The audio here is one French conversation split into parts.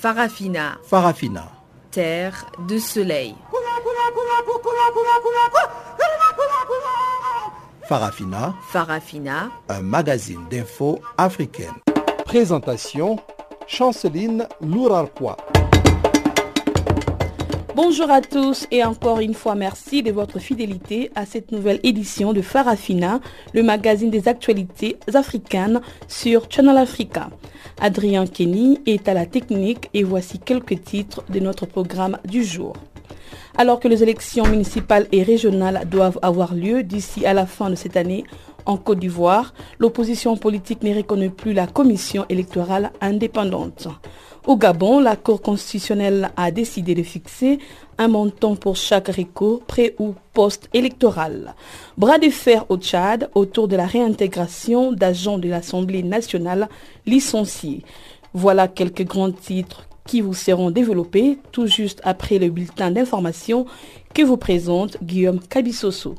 Farafina. Farafina. Terre de soleil. Farafina. Farafina. Un magazine d'infos africaine. Présentation Chanceline Lourarquois. Bonjour à tous et encore une fois merci de votre fidélité à cette nouvelle édition de Farafina, le magazine des actualités africaines sur Channel Africa. Adrien Kenny est à la technique et voici quelques titres de notre programme du jour. Alors que les élections municipales et régionales doivent avoir lieu d'ici à la fin de cette année, en Côte d'Ivoire, l'opposition politique ne reconnaît plus la commission électorale indépendante. Au Gabon, la Cour constitutionnelle a décidé de fixer un montant pour chaque recours pré- ou post-électoral. Bras de fer au Tchad autour de la réintégration d'agents de l'Assemblée nationale licenciés. Voilà quelques grands titres qui vous seront développés tout juste après le bulletin d'information que vous présente Guillaume Cabissoso.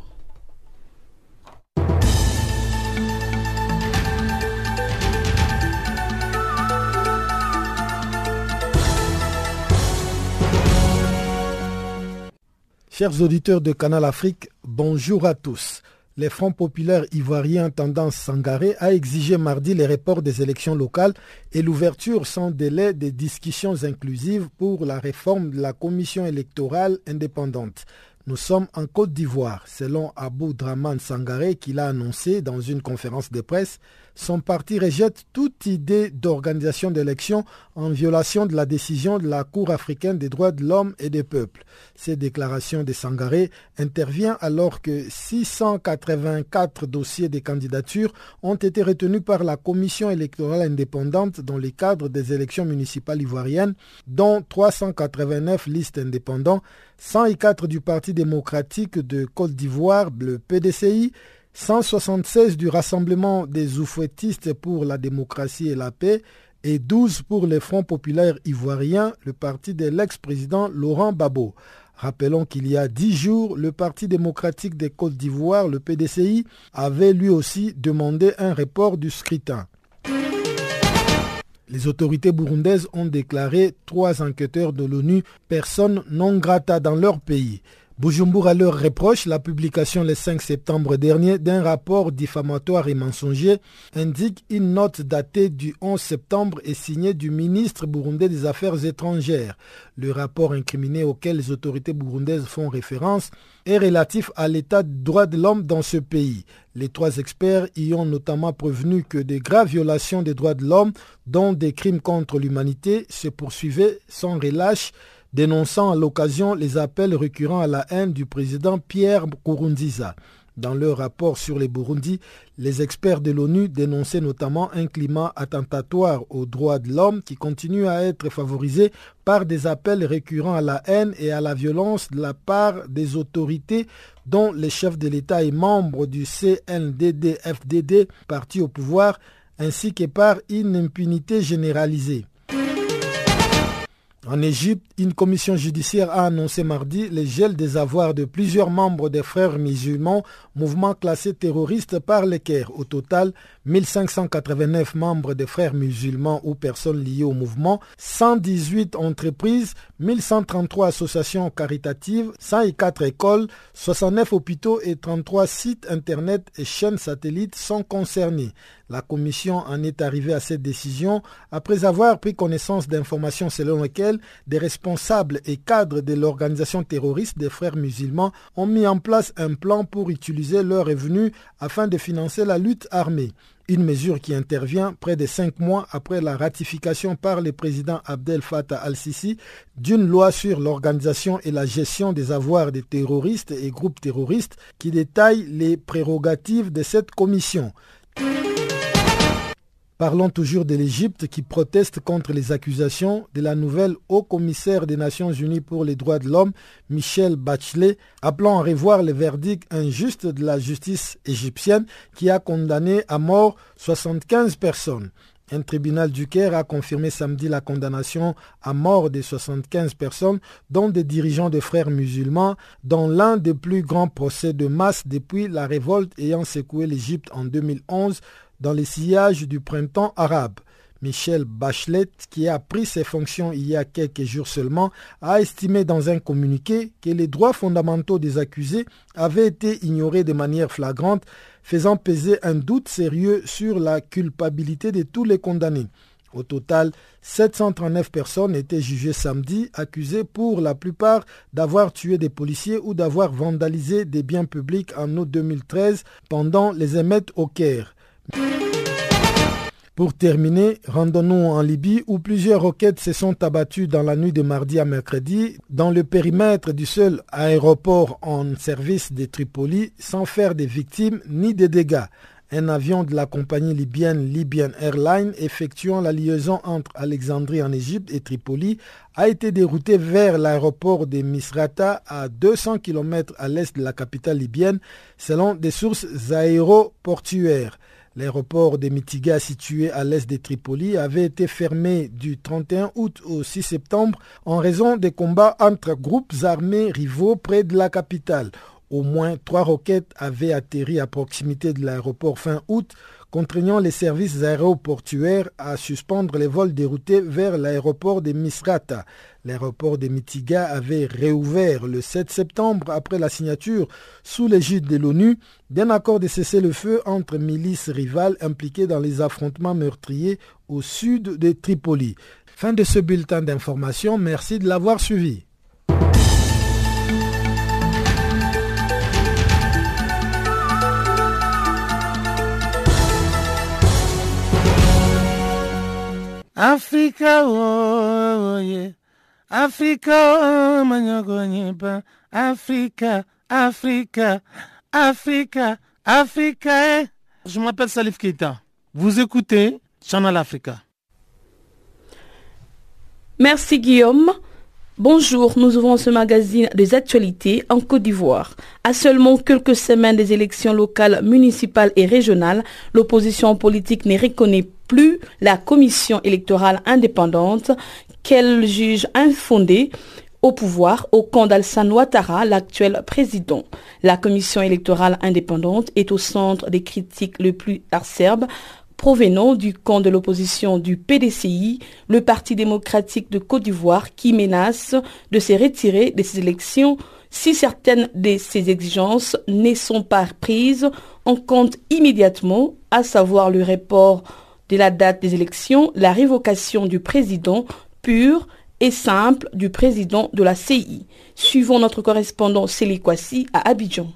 Chers auditeurs de Canal Afrique, bonjour à tous. Les Fronts populaires ivoiriens tendance Sangaré a exigé mardi les reports des élections locales et l'ouverture sans délai des discussions inclusives pour la réforme de la commission électorale indépendante. Nous sommes en Côte d'Ivoire, selon Abou Draman Sangaré qui l'a annoncé dans une conférence de presse. Son parti rejette toute idée d'organisation d'élections en violation de la décision de la Cour africaine des droits de l'homme et des peuples. Ces déclarations de Sangaré interviennent alors que 684 dossiers de candidatures ont été retenus par la Commission électorale indépendante dans le cadre des élections municipales ivoiriennes, dont 389 listes indépendantes, 104 du Parti démocratique de Côte d'Ivoire, le PDCI, 176 du Rassemblement des oufouettistes pour la démocratie et la paix et 12 pour le Front populaire ivoirien, le parti de l'ex-président Laurent Gbagbo. Rappelons qu'il y a dix jours, le Parti démocratique des Côtes d'Ivoire, le PDCI, avait lui aussi demandé un report du scrutin. Les autorités burundaises ont déclaré trois enquêteurs de l'ONU personnes non grata dans leur pays. Bujumbura leur reproche la publication le 5 septembre dernier d'un rapport diffamatoire et mensonger, indique une note datée du 11 septembre et signée du ministre burundais des Affaires étrangères. Le rapport incriminé auquel les autorités burundaises font référence est relatif à l'état de droits de l'homme dans ce pays. Les trois experts y ont notamment prévenu que des graves violations des droits de l'homme, dont des crimes contre l'humanité, se poursuivaient sans relâche dénonçant à l'occasion les appels récurrents à la haine du président Pierre Kourounziza. Dans leur rapport sur les Burundi, les experts de l'ONU dénonçaient notamment un climat attentatoire aux droits de l'homme qui continue à être favorisé par des appels récurrents à la haine et à la violence de la part des autorités dont les chefs de l'État et membres du CNDD-FDD, parti au pouvoir, ainsi que par une impunité généralisée. En Égypte, une commission judiciaire a annoncé mardi le gel des avoirs de plusieurs membres des frères musulmans, mouvement classé terroriste par le Caire. Au total, 1589 membres des frères musulmans ou personnes liées au mouvement, 118 entreprises, 1133 associations caritatives, 104 écoles, 69 hôpitaux et 33 sites internet et chaînes satellites sont concernés. La commission en est arrivée à cette décision après avoir pris connaissance d'informations selon lesquelles des responsables et cadres de l'organisation terroriste des frères musulmans ont mis en place un plan pour utiliser leurs revenus afin de financer la lutte armée. Une mesure qui intervient près de cinq mois après la ratification par le président Abdel Fattah al-Sisi d'une loi sur l'organisation et la gestion des avoirs des terroristes et groupes terroristes qui détaille les prérogatives de cette commission. Parlons toujours de l'Égypte qui proteste contre les accusations de la nouvelle haut commissaire des Nations Unies pour les droits de l'homme, Michel Bachelet, appelant à revoir le verdict injuste de la justice égyptienne qui a condamné à mort 75 personnes. Un tribunal du Caire a confirmé samedi la condamnation à mort de 75 personnes, dont des dirigeants de frères musulmans, dans l'un des plus grands procès de masse depuis la révolte ayant secoué l'Égypte en 2011 dans les sillages du printemps arabe. Michel Bachelet, qui a pris ses fonctions il y a quelques jours seulement, a estimé dans un communiqué que les droits fondamentaux des accusés avaient été ignorés de manière flagrante, faisant peser un doute sérieux sur la culpabilité de tous les condamnés. Au total, 739 personnes étaient jugées samedi, accusées pour la plupart d'avoir tué des policiers ou d'avoir vandalisé des biens publics en août 2013 pendant les émeutes au Caire. Pour terminer, rendons-nous en Libye où plusieurs roquettes se sont abattues dans la nuit de mardi à mercredi dans le périmètre du seul aéroport en service de Tripoli sans faire de victimes ni de dégâts. Un avion de la compagnie libyenne Libyan Airlines effectuant la liaison entre Alexandrie en Égypte et Tripoli a été dérouté vers l'aéroport de Misrata à 200 km à l'est de la capitale libyenne selon des sources aéroportuaires. L'aéroport de Mitiga situé à l'est de Tripoli avait été fermé du 31 août au 6 septembre en raison des combats entre groupes armés rivaux près de la capitale. Au moins trois roquettes avaient atterri à proximité de l'aéroport fin août, contraignant les services aéroportuaires à suspendre les vols déroutés vers l'aéroport de Misrata. L'aéroport de Mitiga avait réouvert le 7 septembre après la signature sous l'égide de l'ONU d'un accord de cessez-le-feu entre milices rivales impliquées dans les affrontements meurtriers au sud de Tripoli. Fin de ce bulletin d'information, merci de l'avoir suivi. Africa, oh, yeah. Africa, Africa, Africa, Africa, Africa. Je m'appelle Salif Keita. Vous écoutez Channel Africa. Merci Guillaume. Bonjour, nous ouvrons ce magazine des actualités en Côte d'Ivoire. À seulement quelques semaines des élections locales, municipales et régionales, l'opposition politique ne reconnaît plus la commission électorale indépendante qu'elle juge infondée au pouvoir au camp d'Alsan Ouattara, l'actuel président. La commission électorale indépendante est au centre des critiques les plus acerbes provenant du camp de l'opposition du PDCI, le Parti démocratique de Côte d'Ivoire, qui menace de se retirer de ces élections si certaines de ces exigences ne sont pas prises en compte immédiatement, à savoir le report de la date des élections, la révocation du président pur et simple du président de la CI. Suivons notre correspondant Célie Kwasi à Abidjan.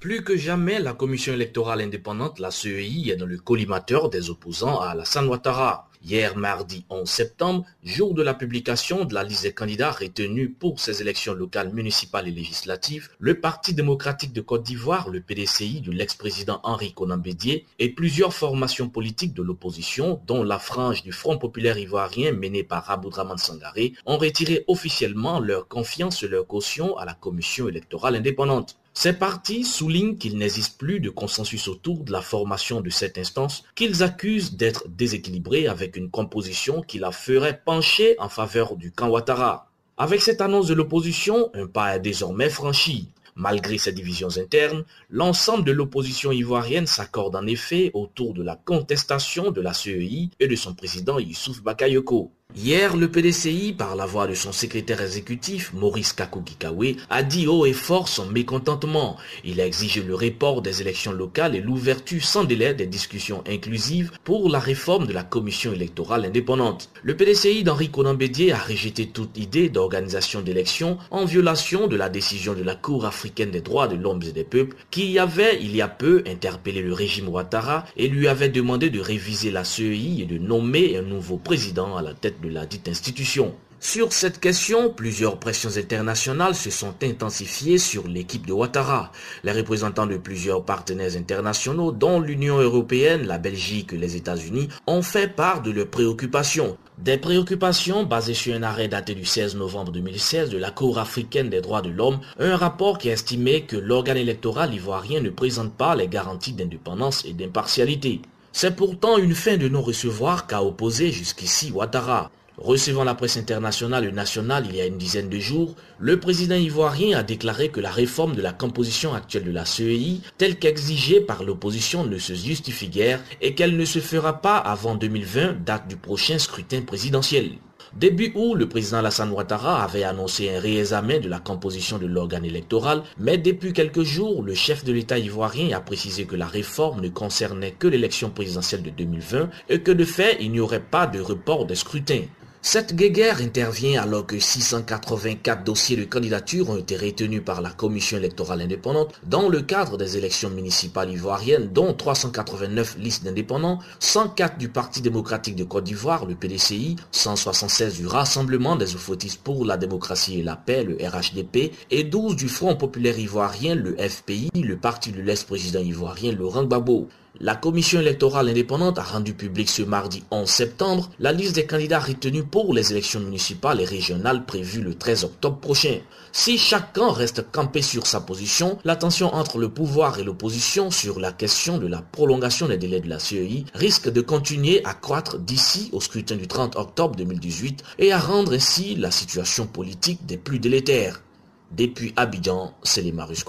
Plus que jamais, la commission électorale indépendante, la CEI, est dans le collimateur des opposants à Alassane Ouattara. Hier, mardi 11 septembre, jour de la publication de la liste des candidats retenus pour ces élections locales municipales et législatives, le Parti démocratique de Côte d'Ivoire, le PDCI de l'ex-président Henri Conan Bédier et plusieurs formations politiques de l'opposition, dont la frange du Front populaire ivoirien menée par Aboudraman Sangaré, ont retiré officiellement leur confiance et leur caution à la commission électorale indépendante. Ces partis soulignent qu'il n'existe plus de consensus autour de la formation de cette instance qu'ils accusent d'être déséquilibrée avec une composition qui la ferait pencher en faveur du camp Ouattara. Avec cette annonce de l'opposition, un pas est désormais franchi. Malgré ces divisions internes, l'ensemble de l'opposition ivoirienne s'accorde en effet autour de la contestation de la CEI et de son président Youssouf Bakayoko. Hier, le PDCI, par la voix de son secrétaire exécutif, Maurice Kakukikawe, a dit haut et fort son mécontentement. Il a exigé le report des élections locales et l'ouverture sans délai des discussions inclusives pour la réforme de la commission électorale indépendante. Le PDCI d'Henri Conan Bédier a rejeté toute idée d'organisation d'élections en violation de la décision de la Cour africaine des droits de l'homme et des peuples qui avait, il y a peu, interpellé le régime Ouattara et lui avait demandé de réviser la CEI et de nommer un nouveau président à la tête de la dite institution. Sur cette question, plusieurs pressions internationales se sont intensifiées sur l'équipe de Ouattara. Les représentants de plusieurs partenaires internationaux, dont l'Union européenne, la Belgique et les États-Unis, ont fait part de leurs préoccupations. Des préoccupations basées sur un arrêt daté du 16 novembre 2016 de la Cour africaine des droits de l'homme, un rapport qui estimait que l'organe électoral ivoirien ne présente pas les garanties d'indépendance et d'impartialité. C'est pourtant une fin de non-recevoir qu'a opposé jusqu'ici Ouattara. Recevant la presse internationale et nationale il y a une dizaine de jours, le président ivoirien a déclaré que la réforme de la composition actuelle de la CEI, telle qu'exigée par l'opposition, ne se justifie guère et qu'elle ne se fera pas avant 2020, date du prochain scrutin présidentiel. Début août, le président Alassane Ouattara avait annoncé un réexamen de la composition de l'organe électoral, mais depuis quelques jours, le chef de l'État ivoirien a précisé que la réforme ne concernait que l'élection présidentielle de 2020 et que de fait, il n'y aurait pas de report des scrutins. Cette guéguerre intervient alors que 684 dossiers de candidature ont été retenus par la Commission électorale indépendante dans le cadre des élections municipales ivoiriennes, dont 389 listes d'indépendants, 104 du Parti démocratique de Côte d'Ivoire, le PDCI, 176 du Rassemblement des Oufotistes pour la démocratie et la paix, le RHDP, et 12 du Front populaire ivoirien, le FPI, le parti de l'ex-président ivoirien Laurent Gbagbo. La commission électorale indépendante a rendu public ce mardi 11 septembre la liste des candidats retenus pour les élections municipales et régionales prévues le 13 octobre prochain. Si chacun reste campé sur sa position, la tension entre le pouvoir et l'opposition sur la question de la prolongation des délais de la CEI risque de continuer à croître d'ici au scrutin du 30 octobre 2018 et à rendre ainsi la situation politique des plus délétères. Depuis Abidjan, c'est les Marus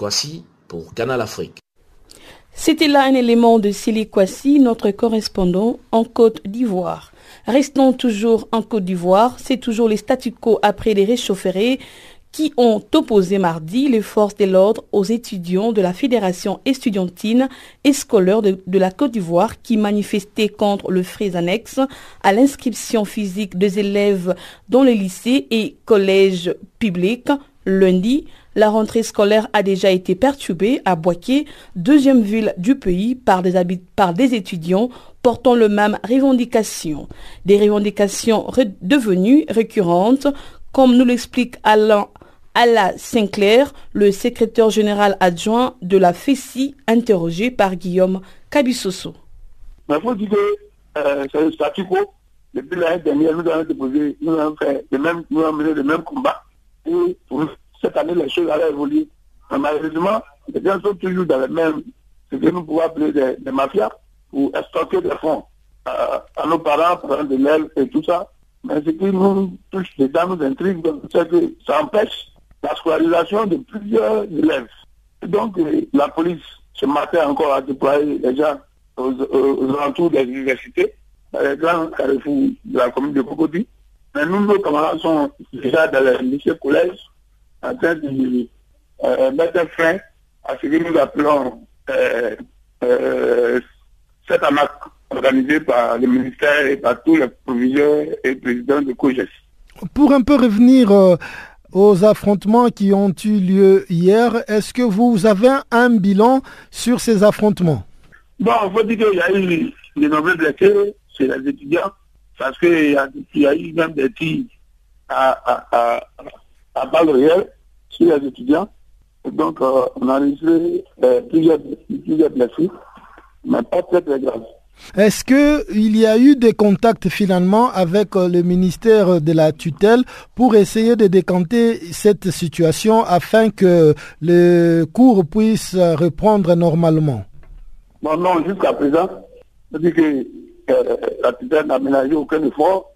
pour Canal Afrique. C'était là un élément de Kwasi, notre correspondant en Côte d'Ivoire. Restons toujours en Côte d'Ivoire, c'est toujours les statu quo après les réchaufférés qui ont opposé mardi les forces de l'ordre aux étudiants de la Fédération estudiantine et scolaire de, la Côte d'Ivoire qui manifestaient contre le frais annexe à l'inscription physique des élèves dans les lycées et collèges publics lundi. La rentrée scolaire a déjà été perturbée à Boaké, deuxième ville du pays, par des, étudiants portant le même revendication. Des revendications devenues récurrentes, comme nous l'explique Alain Ala Sinclair, le secrétaire général adjoint de la FECI, interrogé par Guillaume Cabissoso. Que euh, c'est. Depuis l'année dernière, nous avons déposé, nous avons fait le même, nous avons mené le même combat. Pour cette année, les choses allaient évoluer. Mais malheureusement, les gens sont toujours dans le même, ce que nous pouvons appeler des, mafias, pour extorquer des fonds euh, à nos parents, parents de l'aile et tout ça. Mais ce qui nous touche, les gens nous intrigue, c'est que ça empêche la scolarisation de plusieurs élèves. donc, euh, la police, ce matin encore, a déployé les gens aux, alentours des universités, dans les grands carrefours de la commune de Cocody. Mais nous, nos camarades sont déjà dans les lycées collèges, en train de euh, mettre frein à ce que nous appelons euh, euh, cette AMAC organisée par le ministère et par tous les proviseurs et présidents de COGES. Pour un peu revenir aux affrontements qui ont eu lieu hier, est-ce que vous avez un bilan sur ces affrontements? Bon, il faut dire qu'il y a eu de nombreux blessés chez les étudiants, parce qu'il y, a eu même des tirs à, à, à balles réelles sur les étudiants. donc, euh, on a registré euh, plusieurs, plusieurs blessés, mais pas très très graves. Est-ce qu'il y a eu des contacts finalement avec euh, le ministère de la tutelle pour essayer de décanter cette situation afin que le cours puisse reprendre normalement? Bon, non, jusqu'à présent, je que la tutelle n'a ménagé aucun effort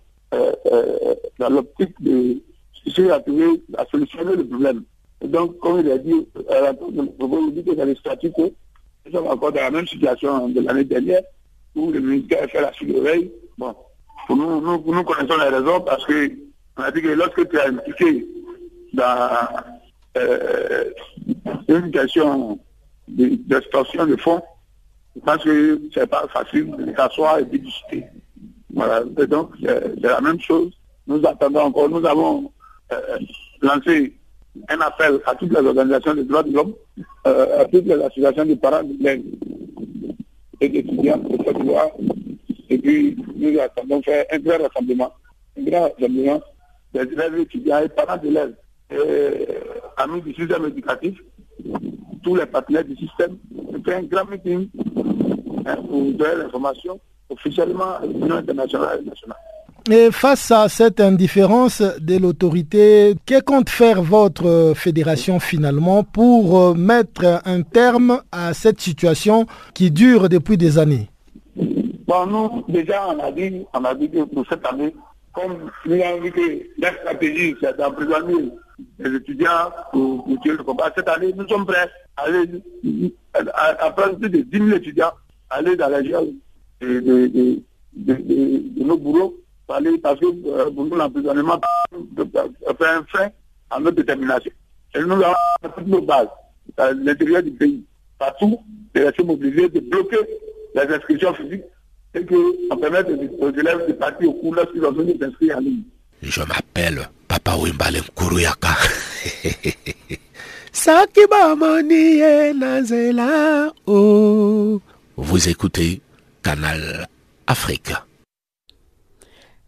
dans l'optique de chercher à trouver, à solutionner le problème. Donc, comme il a dit, à la vous dire que dans les statuts, nous sommes encore dans la même situation de l'année dernière, où le ministère a fait la suite Bon, pour nous, nous, connaissons les raisons parce que on a dit que lorsque tu as impliqué dans euh, une question d'extorsion de, fonds, je pense que c'est pas facile de s'asseoir et de discuter. Voilà. Donc, c'est la même chose. Nous attendons encore. Nous avons euh, lancer un appel à toutes les organisations des droits de l'homme, euh, à toutes les associations de parents d'élèves et d'étudiants de cette loi. Et puis, nous attendons faire un grand rassemblement, un grand rassemblement des élèves étudiants et parents d'élèves, amis du système éducatif, tous les partenaires du système, fait un grand meeting hein, pour donner l'information officiellement à l'Union internationale et nationale. Et face à cette indifférence de l'autorité, que compte faire votre fédération finalement pour euh, mettre un terme à cette situation qui dure depuis des années? Bon, nous, déjà, on a dit, on a dit que pour cette année, comme nous avons vu que la stratégie, c'est d'emprisonner les étudiants pour, tuer le combat. Cette année, nous sommes prêts à, aller, à, à prendre plus de 10 000 étudiants, aller dans la région de, de, de, nos bourreaux, pour aller, parce que euh, pour nous, l'emprisonnement fait un frein à notre détermination. Et nous avons toutes nos bases à l'intérieur du pays, partout, de rester mobilisés, de bloquer les inscriptions physiques et qu'on permette aux élèves de partir au cours lorsqu'ils ont besoin s'inscrire en ligne. Je m'appelle Papa Wimbalen Kuruyaka. Sakiba Nazela. Oh. Vous écoutez Canal Afrique.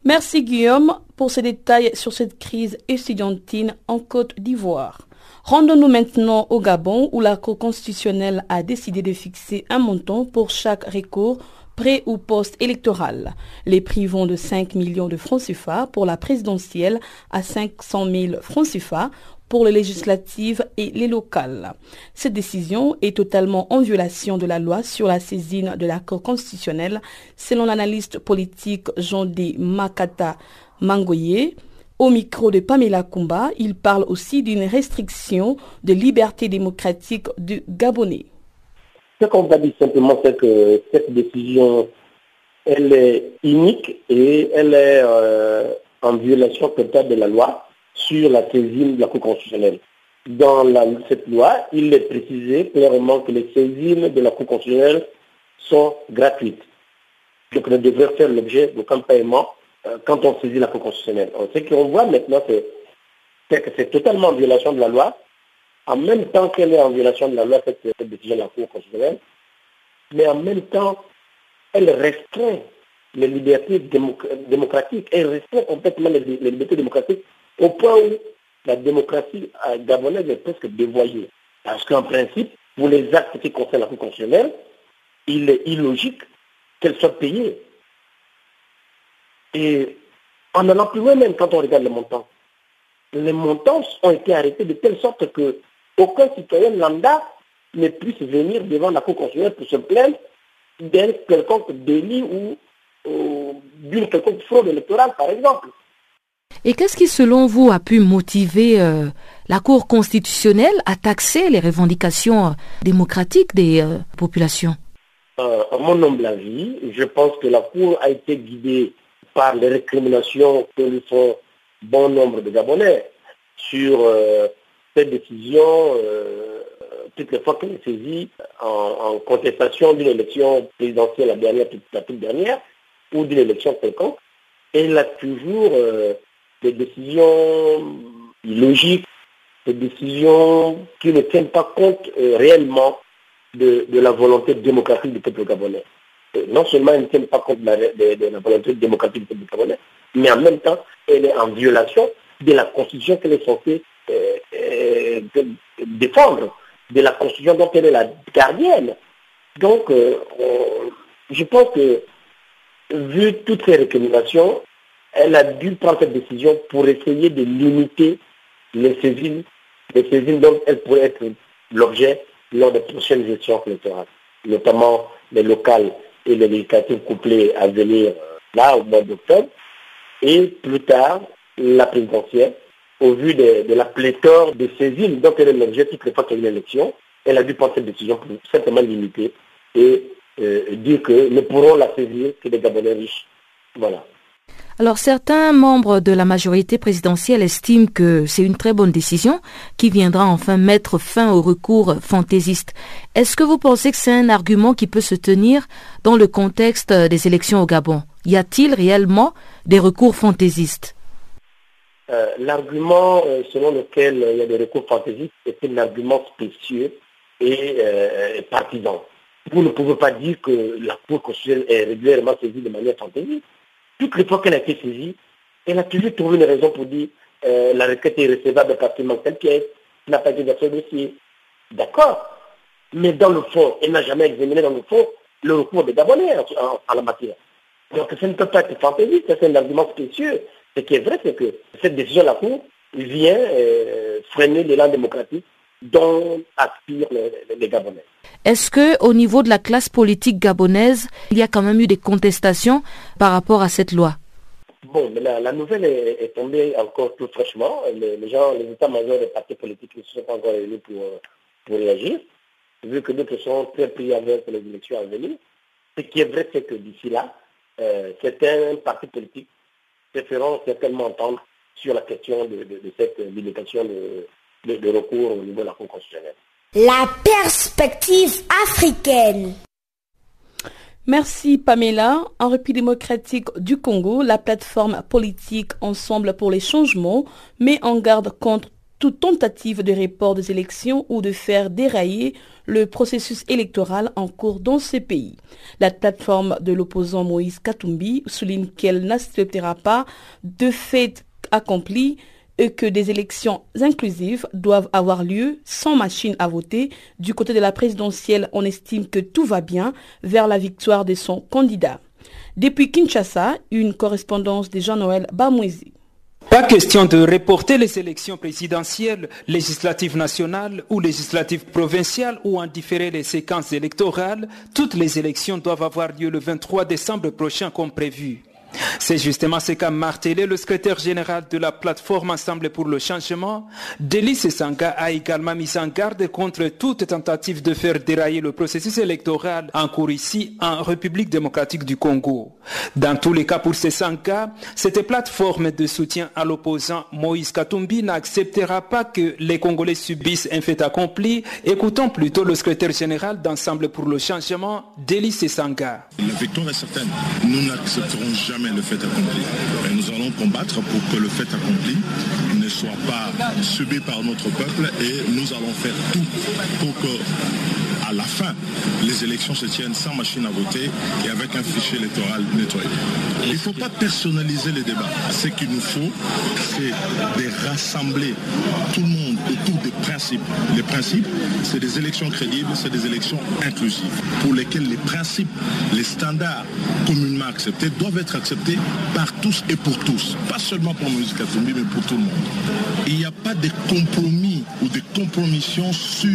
Merci Guillaume pour ces détails sur cette crise étudiantine en Côte d'Ivoire. Rendons-nous maintenant au Gabon où la Cour constitutionnelle a décidé de fixer un montant pour chaque recours pré ou post-électoral. Les prix vont de 5 millions de francs CFA pour la présidentielle à 500 000 francs CFA pour les législatives et les locales. Cette décision est totalement en violation de la loi sur la saisine de l'accord constitutionnel, selon l'analyste politique Jean-D. Makata Mangoye. Au micro de Pamela Kumba, il parle aussi d'une restriction de liberté démocratique du Gabonais. Ce qu'on va dire simplement, c'est que cette décision, elle est unique et elle est euh, en violation totale de la loi sur la saisine de la Cour constitutionnelle. Dans cette loi, il est précisé clairement que les saisines de la Cour constitutionnelle sont gratuites. Donc, ne devrait faire l'objet d'aucun paiement euh, quand on saisit la Cour constitutionnelle. Ce qu'on voit maintenant, c'est que c'est totalement en violation de la loi, en même temps qu'elle est en violation de la loi, cette, décision de la Cour constitutionnelle, mais en même temps, elle restreint les libertés démocratiques, elle restreint complètement les, libertés démocratiques au point où la démocratie gabonaise est presque dévoyée. Parce qu'en principe, pour les actes qui concernent la Cour constitutionnelle, il est illogique qu'elle soit payée. Et en allant plus loin même quand on regarde les montants, les montants ont été arrêtés de telle sorte que aucun citoyen lambda ne puisse venir devant la Cour constitutionnelle pour se plaindre d'un quelconque délit ou, d'une quelconque fraude électorale, par exemple. Et qu'est-ce qui, selon vous, a pu motiver euh, la Cour constitutionnelle à taxer les revendications euh, démocratiques des euh, populations? À mon humble avis, je pense que la Cour a été guidée par les récriminations que lui font bon nombre de Gabonais sur cette décision, toutes les fois qu'elle est saisie en, contestation d'une élection présidentielle, la dernière, la toute dernière, ou d'une élection quelconque, elle a toujours des décisions illogiques, des décisions qui ne tiennent pas compte euh, réellement de, la volonté démocratique du peuple gabonais. non seulement elle ne tient pas compte de la, volonté démocratique du peuple gabonais, mais en même temps, elle est en violation de la constitution qu'elle est censée euh, euh, défendre de la Constitution dont elle est la gardienne. Donc, euh, je pense que, vu toutes ces récriminations, elle a dû prendre cette décision pour essayer de limiter les saisines, les saisines dont elle pourrait être l'objet lors des prochaines élections électorales, notamment les locales et les législatives couplées à venir là au mois d'octobre, et plus tard la présidentielle, au vu de, la pléthore de saisines dont elle est l'objet toutes les fois qu'il y a une élection, elle a dû prendre cette décision pour simplement limiter et euh, dire que ne pourront la saisir que des Gabonais riches. Voilà. Alors certains membres de la majorité présidentielle estiment que c'est une très bonne décision qui viendra enfin mettre fin au recours fantaisiste. Est-ce que vous pensez que c'est un argument qui peut se tenir dans le contexte des élections au Gabon? Y a-t-il réellement des recours fantaisistes? Euh, l'argument euh, selon lequel euh, il y a des recours fantaisistes est un argument spécieux et partisan. Vous ne pouvez pas dire que la Cour constitutionnelle est régulièrement saisie de manière fantaisiste. Toutes les fois qu'elle a été saisie, elle a toujours trouvé une raison pour dire la requête est recevable parce qu'il manque telle pièce, n'a pas été versé dossier. D'accord. Mais dans le fond, elle n'a jamais examiné dans le fond le recours des Gabonais en, en la matière. Donc ça ne peut pas être fantaisiste, c'est un argument spécieux. Ce qui est vrai, c'est que cette décision de la Cour vient euh, freiner l'élan démocratique dont aspirent les, Gabonais. Est-ce que au niveau de la classe politique gabonaise, il y a quand même eu des contestations par rapport à cette loi? Bon, mais la, nouvelle est, tombée encore tout fraîchement. Les, gens, les états-majors des partis politiques ne se sont pas encore réunis pour, pour réagir, vu que d'autres sont très prioritaires pour les élections à venir. Ce qui est vrai, c'est que d'ici là, euh, certains partis politiques se certainement entendre sur la question de, cette limitation de, de, recours au niveau de la Cour constitutionnelle. La perspective africaine. Merci Pamela. En République démocratique du Congo, la plateforme politique Ensemble pour les changements met en garde contre toute tentative de report des élections ou de faire dérailler le processus électoral en cours dans ce pays. La plateforme de l'opposant Moïse Katumbi souligne qu'elle n'acceptera pas de fait accompli et que des élections inclusives doivent avoir lieu sans machine à voter. Du côté de la présidentielle, on estime que tout va bien vers la victoire de son candidat. Depuis Kinshasa, une correspondance de Jean-Noël Bamouizi. Pas question de reporter les élections présidentielles, législatives nationales ou législatives provinciales ou en différer les séquences électorales. Toutes les élections doivent avoir lieu le 23 décembre prochain comme prévu. C'est justement ce qu'a martelé le secrétaire général de la plateforme Ensemble pour le changement. Délice Sanga a également mis en garde contre toute tentative de faire dérailler le processus électoral en cours ici en République démocratique du Congo. Dans tous les cas pour Sanga, cette plateforme de soutien à l'opposant Moïse Katumbi n'acceptera pas que les Congolais subissent un fait accompli. Écoutons plutôt le secrétaire général d'Ensemble pour le changement, Délice Sanga. La victoire est certaine. Nous n'accepterons jamais le fait accompli. Et nous allons combattre pour que le fait accompli ne soit pas subi par notre peuple et nous allons faire tout pour que à la fin, les élections se tiennent sans machine à voter et avec un fichier électoral nettoyé. Il ne faut pas personnaliser les débats. Ce qu'il nous faut, c'est de rassembler tout le monde autour des principes. Les principes, c'est des élections crédibles, c'est des élections inclusives, pour lesquelles les principes, les standards communément acceptés doivent être acceptés par tous et pour tous. Pas seulement pour Moïse Katumbi, mais pour tout le monde. Il n'y a pas de compromis ou de compromission sur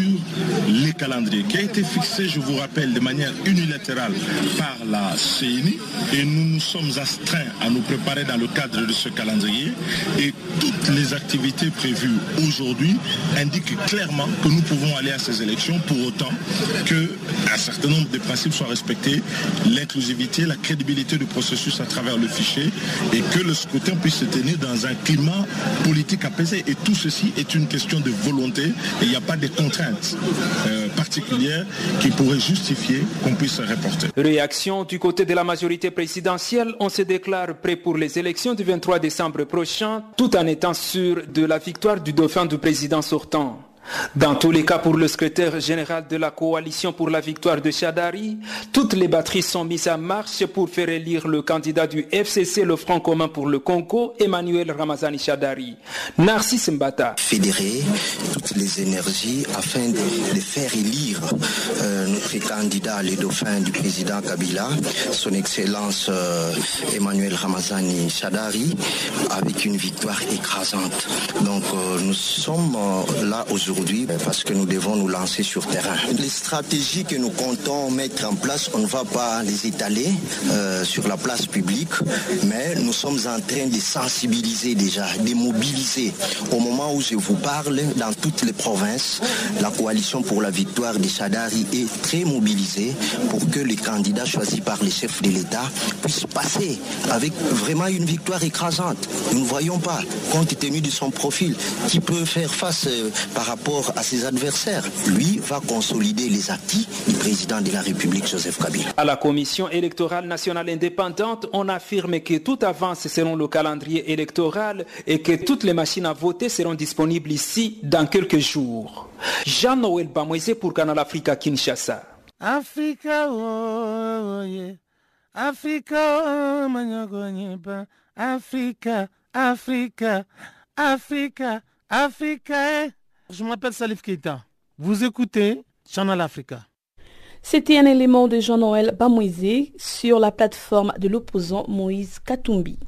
les calendriers a été fixé, je vous rappelle, de manière unilatérale par la CNI et nous nous sommes astreints à nous préparer dans le cadre de ce calendrier et toutes les activités prévues aujourd'hui indiquent clairement que nous pouvons aller à ces élections pour autant qu'un certain nombre de principes soient respectés, l'inclusivité, la crédibilité du processus à travers le fichier et que le scrutin puisse se tenir dans un climat politique apaisé. Et tout ceci est une question de volonté et il n'y a pas de contraintes euh, particulières qui pourraient justifier qu'on puisse se reporter. Réaction du côté de la majorité présidentielle, on se déclare prêt pour les élections du 23 décembre prochain, tout en étant sûr de la victoire du dauphin du président sortant. Dans tous les cas, pour le secrétaire général de la coalition pour la victoire de Chadari, toutes les batteries sont mises en marche pour faire élire le candidat du FCC, le Front commun pour le Congo, Emmanuel Ramazani Chadari. Narcisse Mbata. Fédérer toutes les énergies afin de, faire élire euh, notre candidat, le dauphin du président Kabila, son Excellence euh, Emmanuel Ramazani Chadari, avec une victoire écrasante. Donc euh, nous sommes là aujourd'hui parce que nous devons nous lancer sur terrain. Les stratégies que nous comptons mettre en place, on ne va pas les étaler euh, sur la place publique, mais nous sommes en train de sensibiliser déjà, de mobiliser. Au moment où je vous parle, dans toutes les provinces, la coalition pour la victoire des Chadari est très mobilisée pour que les candidats choisis par les chefs de l'État puissent passer avec vraiment une victoire écrasante. Nous ne voyons pas, compte tenu de son profil, qui peut faire face euh, par rapport à ses adversaires. Lui va consolider les acquis du président de la République, Joseph Kabila. À la Commission électorale nationale indépendante, on affirme que tout avance selon le calendrier électoral et que toutes les machines à voter seront disponibles ici dans quelques jours. Jean-Noël Bamoise pour Canal Africa Kinshasa. Africa, oh, yeah. Africa, oh, Africa, Africa, Africa, Africa. Je m'appelle Salif Keita. Vous écoutez Channel Africa. C'était un élément de Jean-Noël Bamouizé sur la plateforme de l'opposant Moïse Katumbi.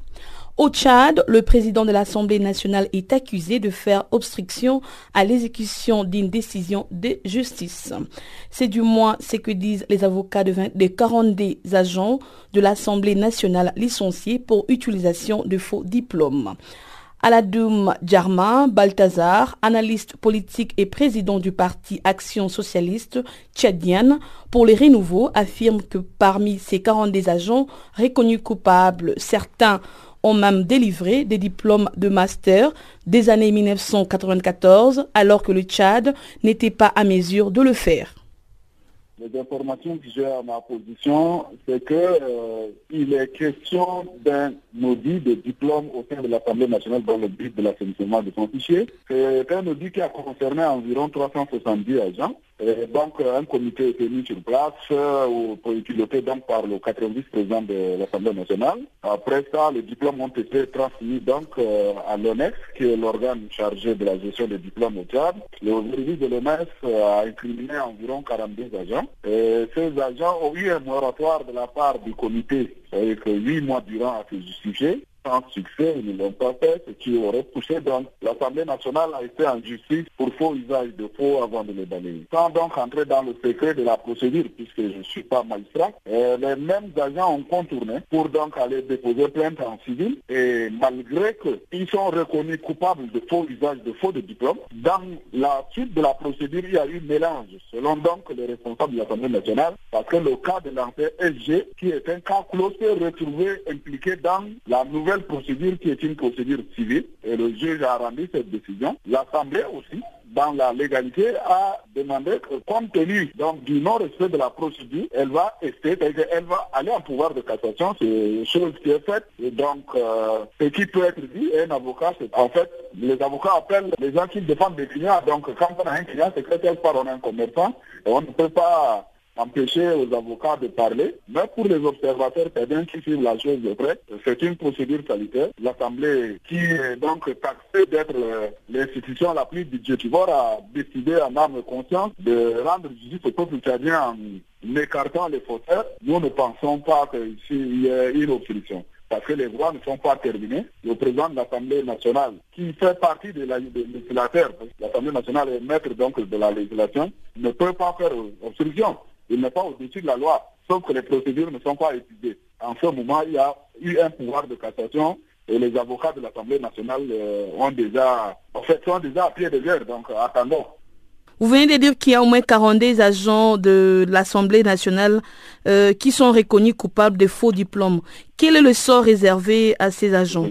Au Tchad, le président de l'Assemblée nationale est accusé de faire obstruction à l'exécution d'une décision de justice. C'est du moins ce que disent les avocats de 20, des 42 agents de l'Assemblée nationale licenciés pour utilisation de faux diplômes. Aladoum Djarma Balthazar, analyste politique et président du parti Action socialiste tchadienne pour les renouveaux, affirme que parmi ces 42 agents reconnus coupables, certains ont même délivré des diplômes de master des années 1994 alors que le Tchad n'était pas à mesure de le faire les informations que j'ai à ma position, c'est qu'il euh, est question d'un audit de diplôme au sein de l'Assemblée nationale dans le but de l'assainissement de son fichier. C'est un audit qui a concerné environ 370 agents et donc, un comité été mis sur place, euh, piloté donc par le 90 président de l'Assemblée nationale. Après ça, les diplômes ont été transmis donc euh, à l'ONEX, qui est l'organe chargé de la gestion des diplômes au Tchad. Le service de l'ONEX euh, a incriminé environ 42 agents. Ces agents ont eu un moratoire de la part du comité, que 8 mois durant à se justifier sans succès, ils ne l'ont pas fait, ce qui aurait poussé donc l'Assemblée nationale a été en justice pour faux usage de faux avant de les balayer. Sans donc entrer dans le secret de la procédure, puisque je ne suis pas magistrat, euh, les mêmes agents ont contourné pour donc aller déposer plainte en civil et malgré qu'ils sont reconnus coupables de faux usage de faux de diplôme, dans la suite de la procédure, il y a eu mélange, selon donc les responsables de l'Assemblée nationale, parce que le cas de l'ancien SG, qui est un cas clos, s'est retrouvé impliqué dans la nouvelle procédure qui est une procédure civile et le juge a rendu cette décision. L'Assemblée aussi, dans la légalité, a demandé que compte tenu donc, du non-respect de la procédure, elle va essayer, elle va aller en pouvoir de cassation, c'est chose qui est faite. Et donc, euh, ce qui peut être dit, un avocat, c'est en fait, les avocats appellent les gens qui défendent des clients. Donc, quand on a un client, c'est quelque part on a un commerçant et on ne peut pas empêcher aux avocats de parler, mais pour les observateurs bien qui suivent la chose de près, c'est une procédure sanitaire. L'Assemblée, qui est donc taxée d'être l'institution la plus budgétivore, a décidé en âme conscience de rendre justice au peuple tchadien en écartant les fauteurs. Nous ne pensons pas qu'il y ait une obstruction parce que les voix ne sont pas terminées. Le président de l'Assemblée nationale, qui fait partie de la législateur, l'Assemblée nationale est maître donc de la législation, ne peut pas faire obstruction. Il n'est pas au-dessus de la loi, sauf que les procédures ne sont pas étudiées. En ce moment, il y a eu un pouvoir de cassation et les avocats de l'Assemblée nationale euh, ont déjà, en fait, sont déjà à pied de guerre, donc attendons. Vous venez de dire qu'il y a au moins 42 agents de l'Assemblée nationale euh, qui sont reconnus coupables de faux diplômes. Quel est le sort réservé à ces agents?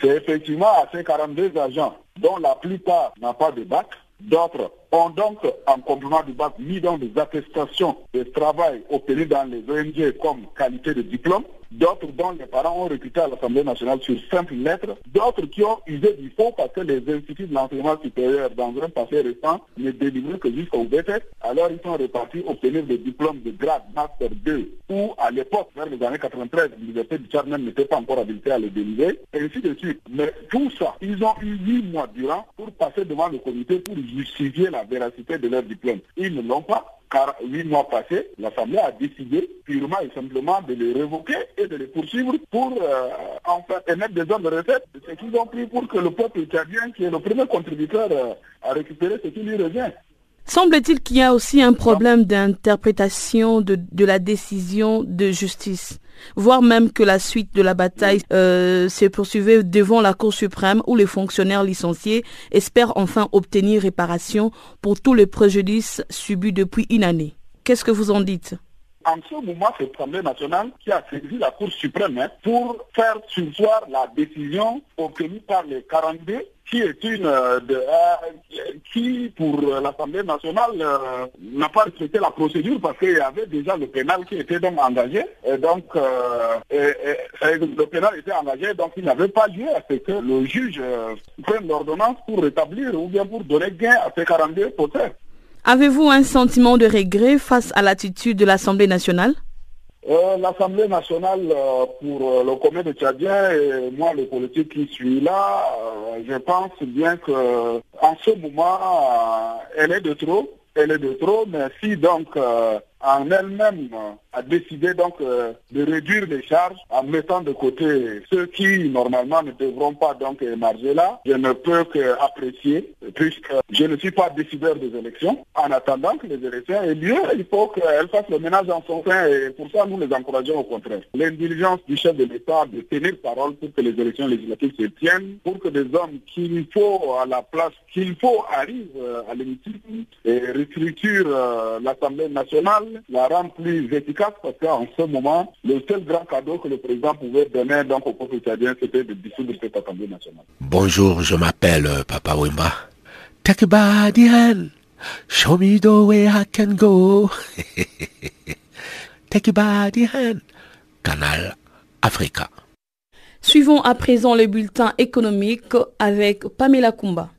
C'est effectivement à ces 42 agents, dont la plupart n'ont pas de bac, d'autres ont donc, en complément du bac, mis dans des attestations de travail obtenues dans les ONG comme qualité de diplôme, d'autres dont les parents ont recruté à l'Assemblée nationale sur simple lettres, d'autres qui ont usé du fond parce que les instituts de l'enseignement supérieur, dans un passé récent, ne délivraient que jusqu'au BTS. Alors ils sont repartis obtenir des diplômes de grade Master 2, ou à l'époque, vers les années 93, l'Université du Tchad n'était pas encore habilitée à le délivrer, et ainsi de suite. Mais tout ça, ils ont eu huit mois durant pour passer devant le comité pour justifier la véracité de leur diplôme. Ils ne l'ont pas car huit mois passés, l'Assemblée a décidé purement et simplement de les révoquer et de les poursuivre pour euh, enfin émettre des ordres de recette, ce qu'ils ont pris pour que le peuple tchadien, qui est le premier contributeur, euh, à récupérer ce qui lui revient. Semble-t-il qu'il y a aussi un problème d'interprétation de, de, la décision de justice, voire même que la suite de la bataille euh, se poursuivait devant la Cour suprême où les fonctionnaires licenciés espèrent enfin obtenir réparation pour tous les préjudices subis depuis une année. Qu'est-ce que vous en dites? En ce moment, c'est l'Assemblée nationale qui a saisi la Cour suprême hein, pour faire sursoir la décision obtenue par les 42 qui est une euh, de, euh, qui pour l'Assemblée nationale euh, n'a pas respecté la procédure parce qu'il y avait déjà le pénal qui était donc engagé et donc le pénal était engagé donc il n'avait pas lieu à ce que le juge prenne l'ordonnance pour rétablir ou bien pour donner gain à ces 42 procès. Avez-vous un sentiment de regret face à l'attitude de l'Assemblée nationale? Euh, L'Assemblée nationale, euh, pour euh, le commun Tchadien et moi, le politique qui suis là, je pense bien que en ce moment, elle est de trop. Elle est de trop, mais si donc en elle-même a décidé donc euh, de réduire les charges en mettant de côté ceux qui normalement ne devront pas donc émarger là. Je ne peux qu'apprécier puisque je ne suis pas décideur des élections. En attendant que les élections aient lieu, il faut qu'elles fassent le ménage en son sein et pour ça nous les encourageons au contraire. L'intelligence du chef de l'État de tenir parole pour que les élections législatives se tiennent, pour que des hommes qu'il faut à la place qu'il faut arrivent euh, à l'hémicycle et restructurent euh, l'Assemblée nationale, la rendent plus efficace parce qu'en ce moment, le seul grand cadeau que le président pouvait donner donc au peuple tchadien, c'était de dissoudre cette Assemblée nationale. Bonjour, je m'appelle euh, Papa Wimba. Take a hand. Show me the way I can go. Take a hand. Canal Africa. Suivons à présent le bulletin économique avec Pamela Kumba.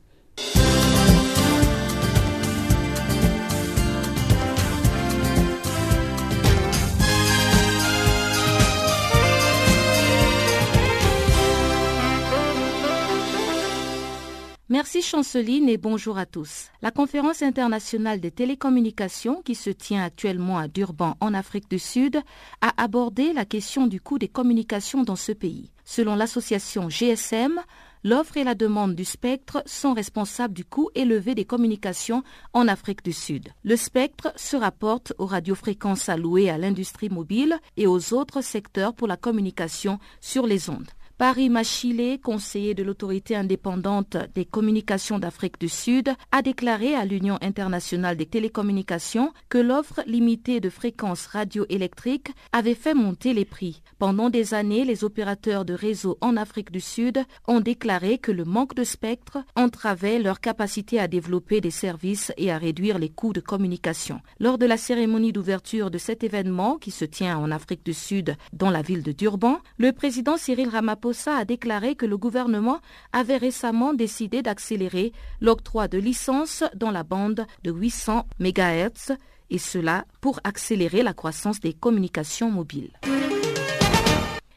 Merci Chanceline et bonjour à tous. La conférence internationale des télécommunications qui se tient actuellement à Durban en Afrique du Sud a abordé la question du coût des communications dans ce pays. Selon l'association GSM, l'offre et la demande du spectre sont responsables du coût élevé des communications en Afrique du Sud. Le spectre se rapporte aux radiofréquences allouées à l'industrie mobile et aux autres secteurs pour la communication sur les ondes. Paris Machilé, conseiller de l'autorité indépendante des communications d'Afrique du Sud, a déclaré à l'Union internationale des télécommunications que l'offre limitée de fréquences radioélectriques avait fait monter les prix. Pendant des années, les opérateurs de réseau en Afrique du Sud ont déclaré que le manque de spectre entravait leur capacité à développer des services et à réduire les coûts de communication. Lors de la cérémonie d'ouverture de cet événement qui se tient en Afrique du Sud dans la ville de Durban, le président Cyril Ramaphosa a déclaré que le gouvernement avait récemment décidé d'accélérer l'octroi de licences dans la bande de 800 MHz et cela pour accélérer la croissance des communications mobiles.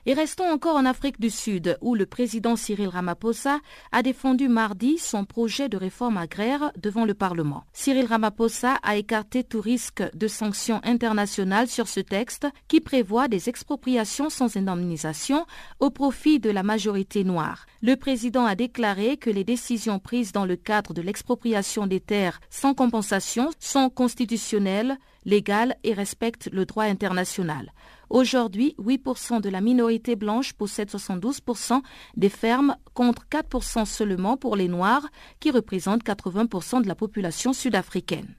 Et restons encore en Afrique du Sud, où le président Cyril Ramaphosa a défendu mardi son projet de réforme agraire devant le Parlement. Cyril Ramaphosa a écarté tout risque de sanctions internationales sur ce texte qui prévoit des expropriations sans indemnisation au profit de la majorité noire. Le président a déclaré que les décisions prises dans le cadre de l'expropriation des terres sans compensation sont constitutionnelles, légales et respectent le droit international. Aujourd'hui, 8% de la minorité blanche possède 72% des fermes contre 4% seulement pour les Noirs qui représentent 80% de la population sud-africaine.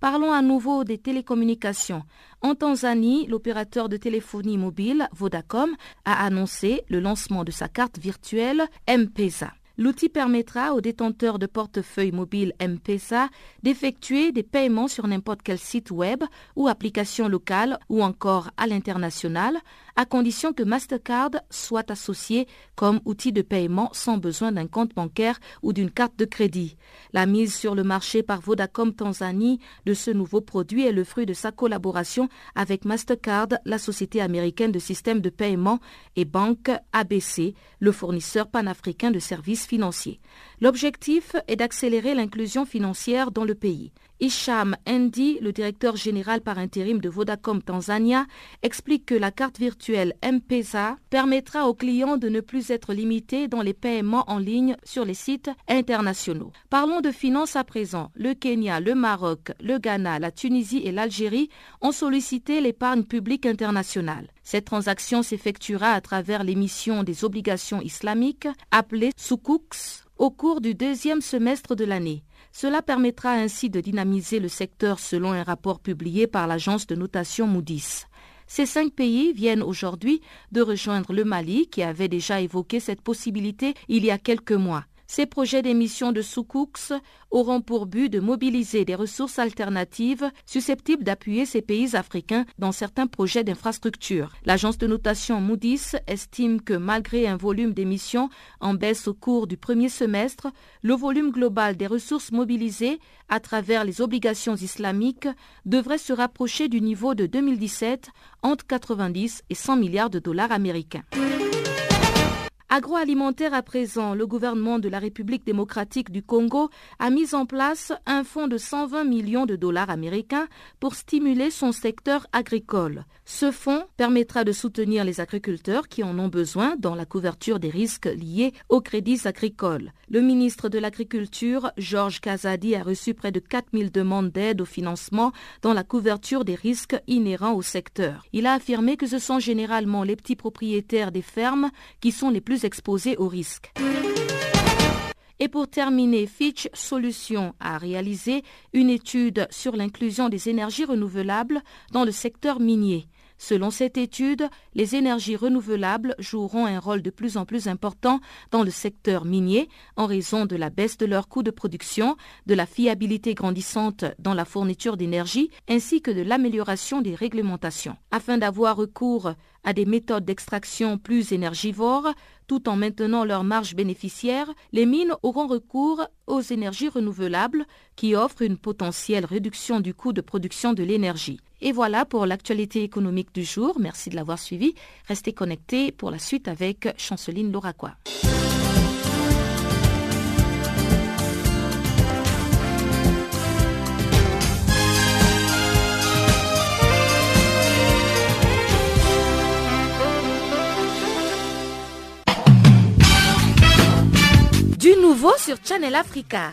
Parlons à nouveau des télécommunications. En Tanzanie, l'opérateur de téléphonie mobile Vodacom a annoncé le lancement de sa carte virtuelle M-Pesa. L'outil permettra aux détenteurs de portefeuille mobile M-Pesa d'effectuer des paiements sur n'importe quel site web ou application locale ou encore à l'international, à condition que Mastercard soit associé comme outil de paiement sans besoin d'un compte bancaire ou d'une carte de crédit. La mise sur le marché par Vodacom Tanzanie de ce nouveau produit est le fruit de sa collaboration avec Mastercard, la société américaine de systèmes de paiement, et Banque ABC, le fournisseur panafricain de services financiers. L'objectif est d'accélérer l'inclusion financière dans le pays. Isham Endi, le directeur général par intérim de Vodacom Tanzania, explique que la carte virtuelle M-Pesa permettra aux clients de ne plus être limités dans les paiements en ligne sur les sites internationaux. Parlons de finances à présent. Le Kenya, le Maroc, le Ghana, la Tunisie et l'Algérie ont sollicité l'épargne publique internationale. Cette transaction s'effectuera à travers l'émission des obligations islamiques appelées soukouks au cours du deuxième semestre de l'année. Cela permettra ainsi de dynamiser le secteur selon un rapport publié par l'agence de notation Moody's. Ces cinq pays viennent aujourd'hui de rejoindre le Mali qui avait déjà évoqué cette possibilité il y a quelques mois. Ces projets d'émission de Soukouks auront pour but de mobiliser des ressources alternatives susceptibles d'appuyer ces pays africains dans certains projets d'infrastructure. L'agence de notation Moody's estime que malgré un volume d'émissions en baisse au cours du premier semestre, le volume global des ressources mobilisées à travers les obligations islamiques devrait se rapprocher du niveau de 2017 entre 90 et 100 milliards de dollars américains. Agroalimentaire à présent, le gouvernement de la République démocratique du Congo a mis en place un fonds de 120 millions de dollars américains pour stimuler son secteur agricole. Ce fonds permettra de soutenir les agriculteurs qui en ont besoin dans la couverture des risques liés aux crédits agricoles. Le ministre de l'Agriculture, Georges Kazadi, a reçu près de 4000 demandes d'aide au financement dans la couverture des risques inhérents au secteur. Il a affirmé que ce sont généralement les petits propriétaires des fermes qui sont les plus exposés aux risques. Et pour terminer, Fitch Solutions a réalisé une étude sur l'inclusion des énergies renouvelables dans le secteur minier. Selon cette étude, les énergies renouvelables joueront un rôle de plus en plus important dans le secteur minier en raison de la baisse de leurs coûts de production, de la fiabilité grandissante dans la fourniture d'énergie ainsi que de l'amélioration des réglementations. Afin d'avoir recours à des méthodes d'extraction plus énergivores, tout en maintenant leur marge bénéficiaire, les mines auront recours aux énergies renouvelables qui offrent une potentielle réduction du coût de production de l'énergie. Et voilà pour l'actualité économique du jour. Merci de l'avoir suivi. Restez connectés pour la suite avec Chanceline Lauraquois. Du nouveau sur Channel Africa.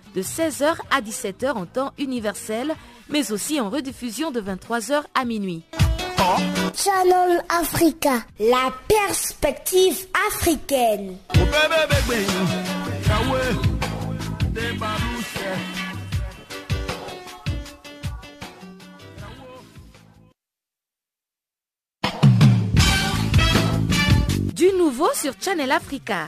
de 16h à 17h en temps universel, mais aussi en rediffusion de 23h à minuit. Channel Africa, la perspective africaine. Du nouveau sur Channel Africa.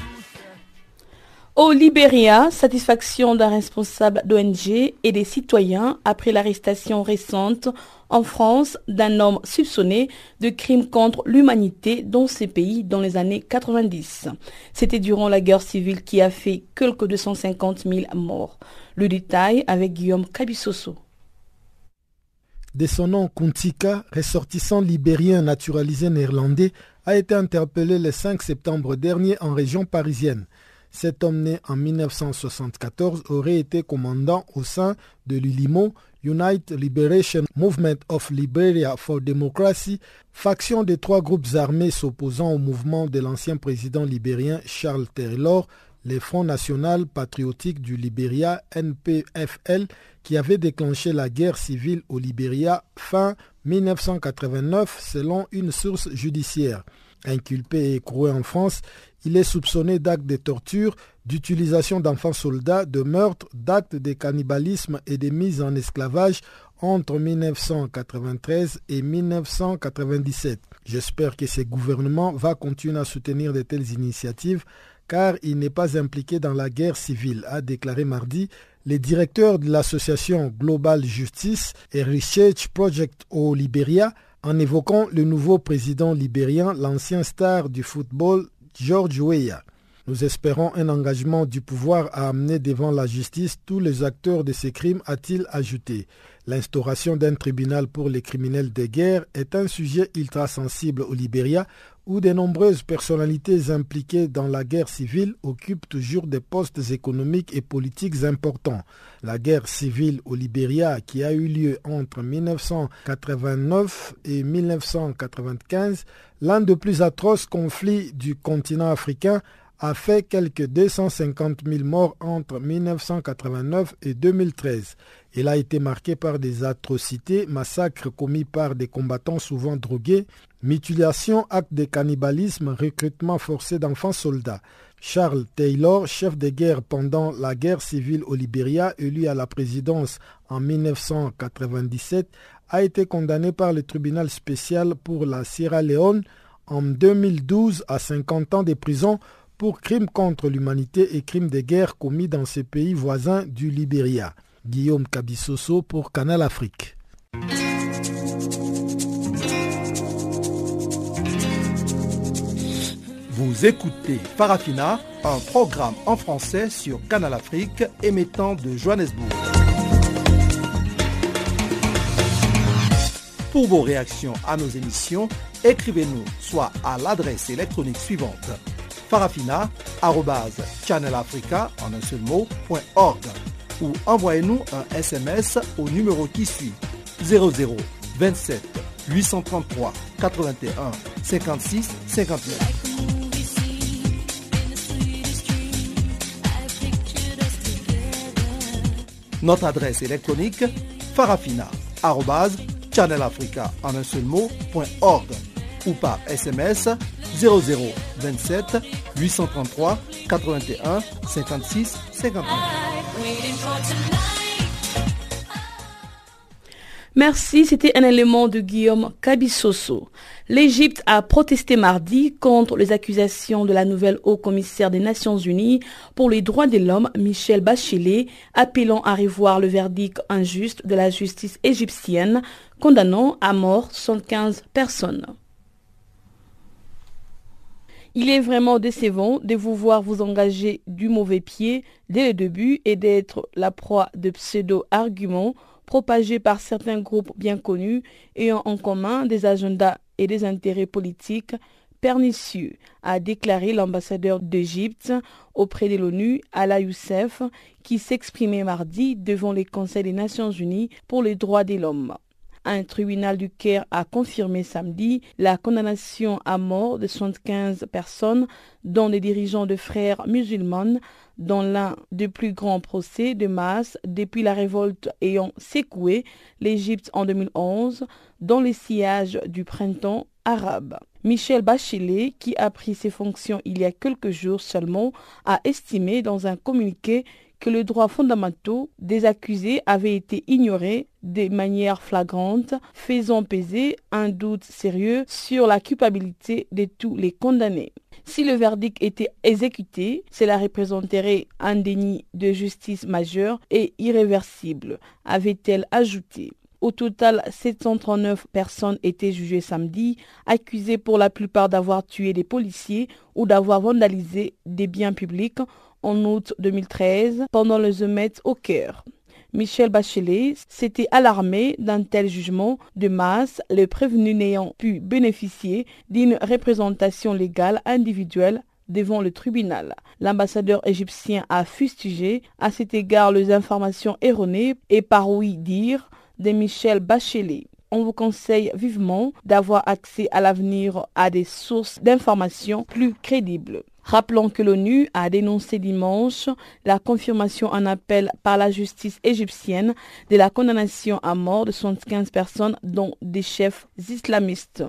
Au Libéria, satisfaction d'un responsable d'ONG et des citoyens après l'arrestation récente en France d'un homme soupçonné de crimes contre l'humanité dans ces pays dans les années 90. C'était durant la guerre civile qui a fait quelques 250 000 morts. Le détail avec Guillaume Cabissoso. De son nom Kuntika, ressortissant libérien naturalisé néerlandais, a été interpellé le 5 septembre dernier en région parisienne. Cet homme né en 1974 aurait été commandant au sein de l'ULIMO, United Liberation Movement of Liberia for Democracy, faction des trois groupes armés s'opposant au mouvement de l'ancien président libérien Charles Taylor, le Front national patriotique du Libéria NPFL qui avait déclenché la guerre civile au Libéria fin 1989 selon une source judiciaire. Inculpé et écroué en France, il est soupçonné d'actes de torture, d'utilisation d'enfants soldats, de meurtres, d'actes de cannibalisme et de mise en esclavage entre 1993 et 1997. J'espère que ce gouvernement va continuer à soutenir de telles initiatives car il n'est pas impliqué dans la guerre civile, a déclaré mardi le directeur de l'association Global Justice et Research Project au Libéria en évoquant le nouveau président libérien, l'ancien star du football George Weah. Nous espérons un engagement du pouvoir à amener devant la justice tous les acteurs de ces crimes, a-t-il ajouté. L'instauration d'un tribunal pour les criminels de guerre est un sujet ultra sensible au Libéria où de nombreuses personnalités impliquées dans la guerre civile occupent toujours des postes économiques et politiques importants. La guerre civile au Libéria, qui a eu lieu entre 1989 et 1995, l'un des plus atroces conflits du continent africain, a fait quelques 250 000 morts entre 1989 et 2013. Il a été marqué par des atrocités, massacres commis par des combattants souvent drogués, mutilation, actes de cannibalisme, recrutement forcé d'enfants soldats. Charles Taylor, chef de guerre pendant la guerre civile au Libéria, élu à la présidence en 1997, a été condamné par le tribunal spécial pour la Sierra Leone en 2012 à 50 ans de prison pour crimes contre l'humanité et crimes de guerre commis dans ces pays voisins du Libéria. Guillaume Kabissoso pour Canal Afrique. Vous écoutez Farafina, un programme en français sur Canal Afrique émettant de Johannesburg. Pour vos réactions à nos émissions, écrivez-nous soit à l'adresse électronique suivante farafina.channelafrica ou envoyez-nous un SMS au numéro qui suit 00 27 833 81 56 59. Notre adresse électronique farafina.channelafrica en un seul ou par SMS 0027 833 81 56 59. Merci, c'était un élément de Guillaume Kabissoso. L'Égypte a protesté mardi contre les accusations de la nouvelle haut-commissaire des Nations Unies pour les droits de l'homme, Michel Bachelet, appelant à revoir le verdict injuste de la justice égyptienne, condamnant à mort 115 personnes. Il est vraiment décevant de vous voir vous engager du mauvais pied dès le début et d'être la proie de pseudo-arguments propagés par certains groupes bien connus ayant en commun des agendas et des intérêts politiques pernicieux, a déclaré l'ambassadeur d'Égypte auprès de l'ONU, Ala Youssef, qui s'exprimait mardi devant les Conseils des Nations Unies pour les droits de l'homme. Un tribunal du Caire a confirmé samedi la condamnation à mort de 75 personnes, dont des dirigeants de frères musulmans, dans l'un des plus grands procès de masse depuis la révolte ayant secoué l'Égypte en 2011, dans les sillages du printemps arabe. Michel Bachelet, qui a pris ses fonctions il y a quelques jours seulement, a estimé dans un communiqué que les droits fondamentaux des accusés avaient été ignorés de manière flagrante, faisant peser un doute sérieux sur la culpabilité de tous les condamnés. Si le verdict était exécuté, cela représenterait un déni de justice majeur et irréversible, avait-elle ajouté. Au total, 739 personnes étaient jugées samedi, accusées pour la plupart d'avoir tué des policiers ou d'avoir vandalisé des biens publics en août 2013 pendant les émeutes au cœur. Michel Bachelet s'était alarmé d'un tel jugement de masse, les prévenus n'ayant pu bénéficier d'une représentation légale individuelle devant le tribunal. L'ambassadeur égyptien a fustigé à cet égard les informations erronées et par oui dire de Michel Bachelet. On vous conseille vivement d'avoir accès à l'avenir à des sources d'informations plus crédibles. Rappelons que l'ONU a dénoncé dimanche la confirmation en appel par la justice égyptienne de la condamnation à mort de 75 personnes, dont des chefs islamistes.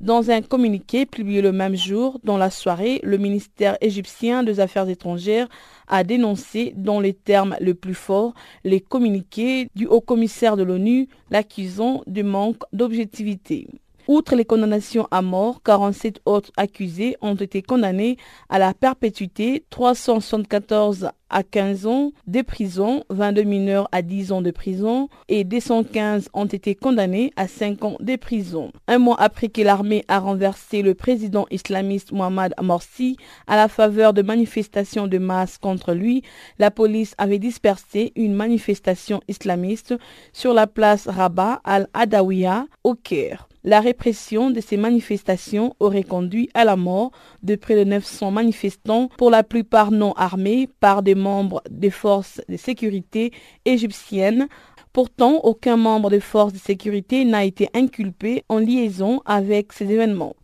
Dans un communiqué publié le même jour, dans la soirée, le ministère égyptien des Affaires étrangères a dénoncé, dans les termes les plus forts, les communiqués du haut-commissaire de l'ONU l'accusant de manque d'objectivité. Outre les condamnations à mort, 47 autres accusés ont été condamnés à la perpétuité, 374 à 15 ans de prison, 22 mineurs à 10 ans de prison et 215 ont été condamnés à 5 ans de prison. Un mois après que l'armée a renversé le président islamiste Mohamed Morsi à la faveur de manifestations de masse contre lui, la police avait dispersé une manifestation islamiste sur la place Rabat al-Adawiya au Caire. La répression de ces manifestations aurait conduit à la mort de près de 900 manifestants, pour la plupart non armés, par des membres des forces de sécurité égyptiennes. Pourtant, aucun membre des forces de sécurité n'a été inculpé en liaison avec ces événements.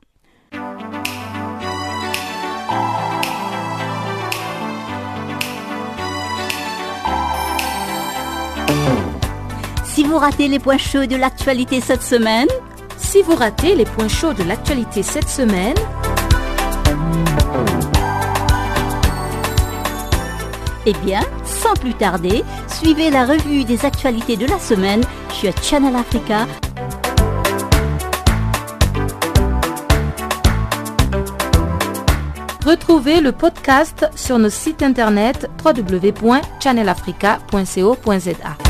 Si vous ratez les points chauds de l'actualité cette semaine, si vous ratez les points chauds de l'actualité cette semaine, eh bien, sans plus tarder, suivez la revue des actualités de la semaine sur Channel Africa. Retrouvez le podcast sur notre site internet www.channelafrica.co.za.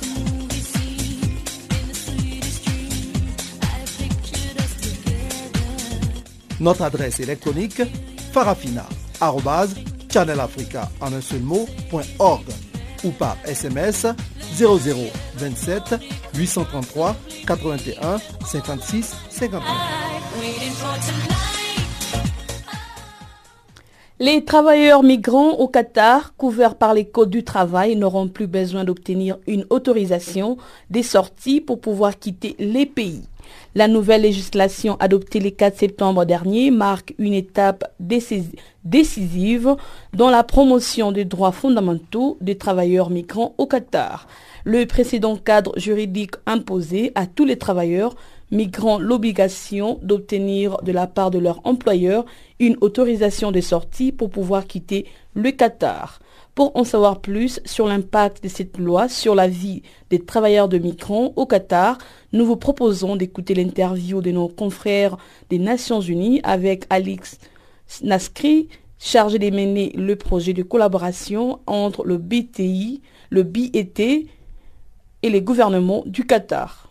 Notre adresse électronique farafina.channelafrica ou par SMS 0027 833 81 56 59. Les travailleurs migrants au Qatar, couverts par les codes du travail, n'auront plus besoin d'obtenir une autorisation des sorties pour pouvoir quitter les pays. La nouvelle législation adoptée le 4 septembre dernier marque une étape décisive dans la promotion des droits fondamentaux des travailleurs migrants au Qatar. Le précédent cadre juridique imposait à tous les travailleurs migrants l'obligation d'obtenir de la part de leur employeur une autorisation de sortie pour pouvoir quitter le Qatar. Pour en savoir plus sur l'impact de cette loi sur la vie des travailleurs de migrants au Qatar, nous vous proposons d'écouter l'interview de nos confrères des Nations Unies avec Alix Naskri, chargé de mener le projet de collaboration entre le BTI, le BET et les gouvernements du Qatar.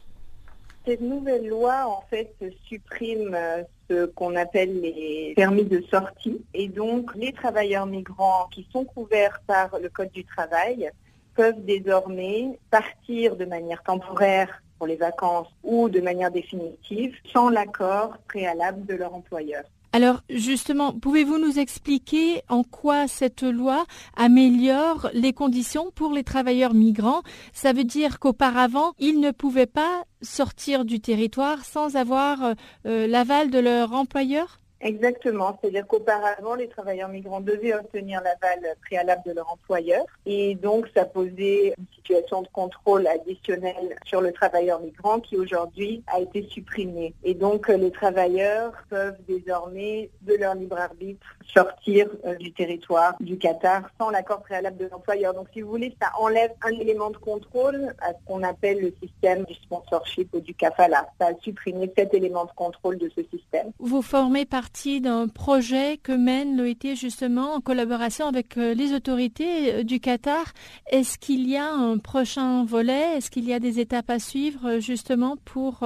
Cette nouvelle loi, en fait, supprime euh, ce qu'on appelle les permis de sortie. Et donc, les travailleurs migrants qui sont couverts par le Code du travail peuvent désormais partir de manière temporaire pour les vacances ou de manière définitive sans l'accord préalable de leur employeur. Alors justement, pouvez-vous nous expliquer en quoi cette loi améliore les conditions pour les travailleurs migrants? Ça veut dire qu'auparavant, ils ne pouvaient pas sortir du territoire sans avoir euh, l'aval de leur employeur? Exactement, c'est-à-dire qu'auparavant, les travailleurs migrants devaient obtenir l'aval préalable de leur employeur et donc ça posait une situation de contrôle additionnel sur le travailleur migrant qui aujourd'hui a été supprimée. Et donc les travailleurs peuvent désormais, de leur libre arbitre, sortir euh, du territoire du Qatar sans l'accord préalable de l'employeur. Donc si vous voulez, ça enlève un élément de contrôle à ce qu'on appelle le système du sponsorship ou du kafala. Ça a supprimé cet élément de contrôle de ce système. Vous formez partie d'un projet que mène l'OIT justement en collaboration avec euh, les autorités euh, du Qatar. Est-ce qu'il y a un prochain volet? Est-ce qu'il y a des étapes à suivre justement pour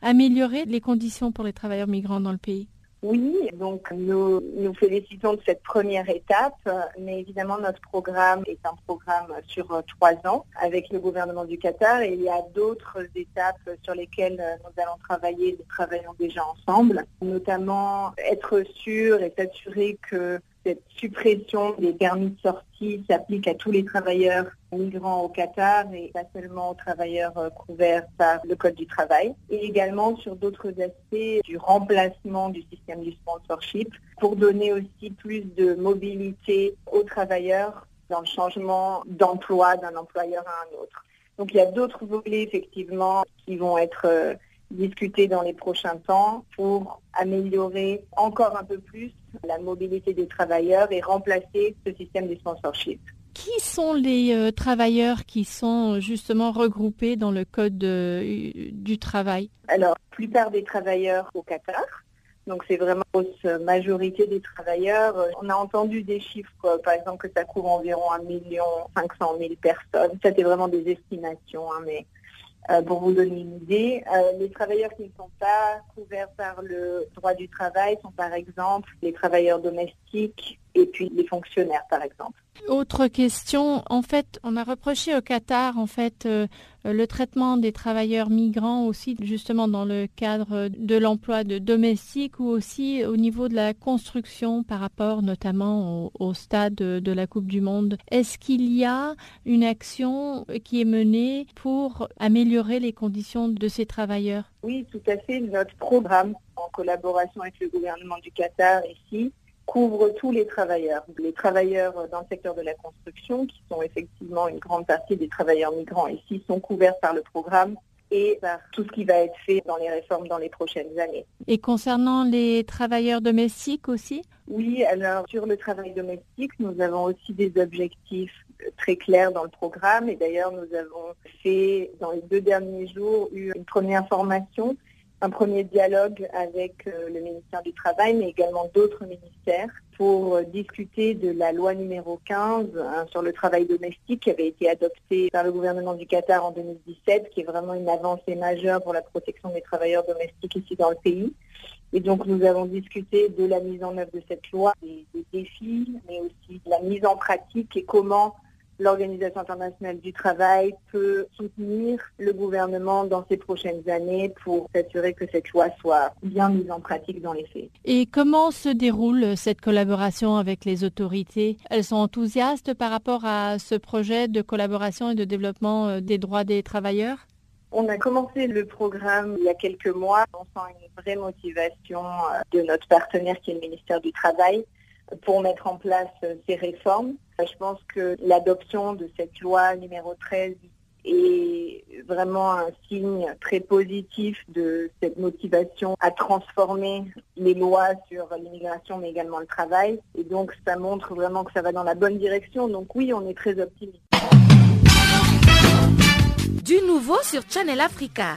améliorer les conditions pour les travailleurs migrants dans le pays? Oui, donc nous nous félicitons de cette première étape, mais évidemment notre programme est un programme sur trois ans avec le gouvernement du Qatar. Et il y a d'autres étapes sur lesquelles nous allons travailler, nous travaillons déjà ensemble, notamment être sûr et s'assurer que cette suppression des permis de sortie s'applique à tous les travailleurs migrants au Qatar et pas seulement aux travailleurs euh, couverts par le Code du travail. Et également sur d'autres aspects du remplacement du système du sponsorship pour donner aussi plus de mobilité aux travailleurs dans le changement d'emploi d'un employeur à un autre. Donc il y a d'autres volets effectivement qui vont être euh, discuter dans les prochains temps pour améliorer encore un peu plus la mobilité des travailleurs et remplacer ce système du sponsorship. Qui sont les euh, travailleurs qui sont justement regroupés dans le code euh, du travail? Alors, la plupart des travailleurs au Qatar, donc c'est vraiment la majorité des travailleurs. On a entendu des chiffres, par exemple que ça couvre environ 1 million 500 000 personnes. Ça c'est vraiment des estimations, hein, mais euh, pour vous donner une idée, euh, les travailleurs qui ne sont pas couverts par le droit du travail sont par exemple les travailleurs domestiques et puis les fonctionnaires par exemple. Autre question, en fait, on a reproché au Qatar en fait euh, le traitement des travailleurs migrants aussi justement dans le cadre de l'emploi de domestiques ou aussi au niveau de la construction par rapport notamment au, stade de, la Coupe du Monde. Est-ce qu'il y a une action qui est menée pour améliorer les conditions de ces travailleurs? Oui, tout à fait. Notre programme en collaboration avec le gouvernement du Qatar ici couvre tous les travailleurs. Les travailleurs dans le secteur de la construction, qui sont effectivement une grande partie des travailleurs migrants ici, sont couverts par le programme et par tout ce qui va être fait dans les réformes dans les prochaines années. Et concernant les travailleurs domestiques aussi? Oui, alors sur le travail domestique, nous avons aussi des objectifs très clairs dans le programme et d'ailleurs nous avons fait dans les deux derniers jours une première formation un premier dialogue avec euh, le ministère du Travail, mais également d'autres ministères, pour euh, discuter de la loi numéro 15 hein, sur le travail domestique qui avait été adoptée par le gouvernement du Qatar en 2017, qui est vraiment une avancée majeure pour la protection des travailleurs domestiques ici dans le pays. Et donc nous avons discuté de la mise en œuvre de cette loi, des défis, mais aussi de la mise en pratique et comment l'Organisation internationale du travail peut soutenir le gouvernement dans ces prochaines années pour s'assurer que cette loi soit bien mise en pratique dans les faits. Et comment se déroule cette collaboration avec les autorités? Elles sont enthousiastes par rapport à ce projet de collaboration et de développement euh, des droits des travailleurs? On a commencé le programme il y a quelques mois. On sent une vraie motivation euh, de notre partenaire qui est le ministère du Travail pour mettre en place euh, ces réformes. Je pense que l'adoption de cette loi numéro 13 est vraiment un signe très positif de cette motivation à transformer les lois sur l'immigration mais également le travail. Et donc ça montre vraiment que ça va dans la bonne direction. Donc oui, on est très optimiste. Du nouveau sur Channel Africa.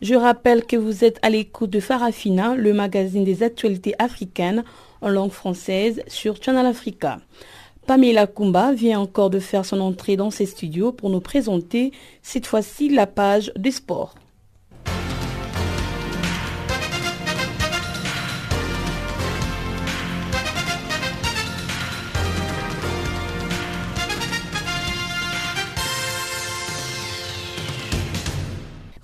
je rappelle que vous êtes à l'écoute de Farafina, le magazine des actualités africaines en langue française sur Channel Africa. Pamela Kumba vient encore de faire son entrée dans ses studios pour nous présenter cette fois-ci la page des sports.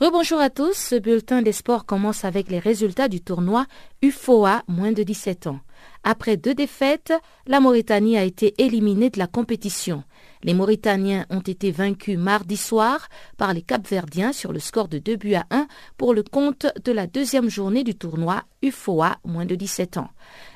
Rebonjour à tous, ce bulletin des sports commence avec les résultats du tournoi UFOA moins de 17 ans. Après deux défaites, la Mauritanie a été éliminée de la compétition. Les Mauritaniens ont été vaincus mardi soir par les Capverdiens sur le score de 2 buts à 1 pour le compte de la deuxième journée du tournoi UFOA moins de 17 ans.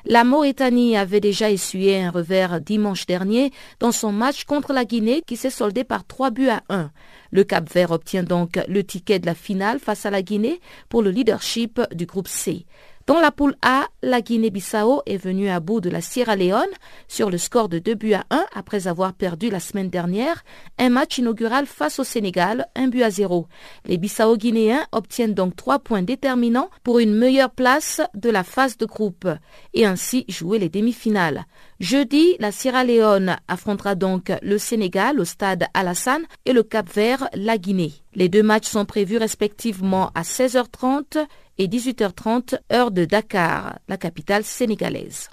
La Mauritanie avait déjà essuyé un revers dimanche dernier dans son match contre la Guinée qui s'est soldé par 3 buts à 1. Le Cap Vert obtient donc le ticket de la finale face à la Guinée pour le leadership du groupe C. Dans la poule A, la Guinée-Bissau est venue à bout de la Sierra Leone sur le score de 2 buts à 1 après avoir perdu la semaine dernière un match inaugural face au Sénégal, 1 but à 0. Les Bissau-Guinéens obtiennent donc 3 points déterminants pour une meilleure place de la phase de groupe et ainsi jouer les demi-finales. Jeudi, la Sierra Leone affrontera donc le Sénégal au stade Alassane et le Cap Vert la Guinée. Les deux matchs sont prévus respectivement à 16h30 et 18h30 heure de Dakar, la capitale sénégalaise.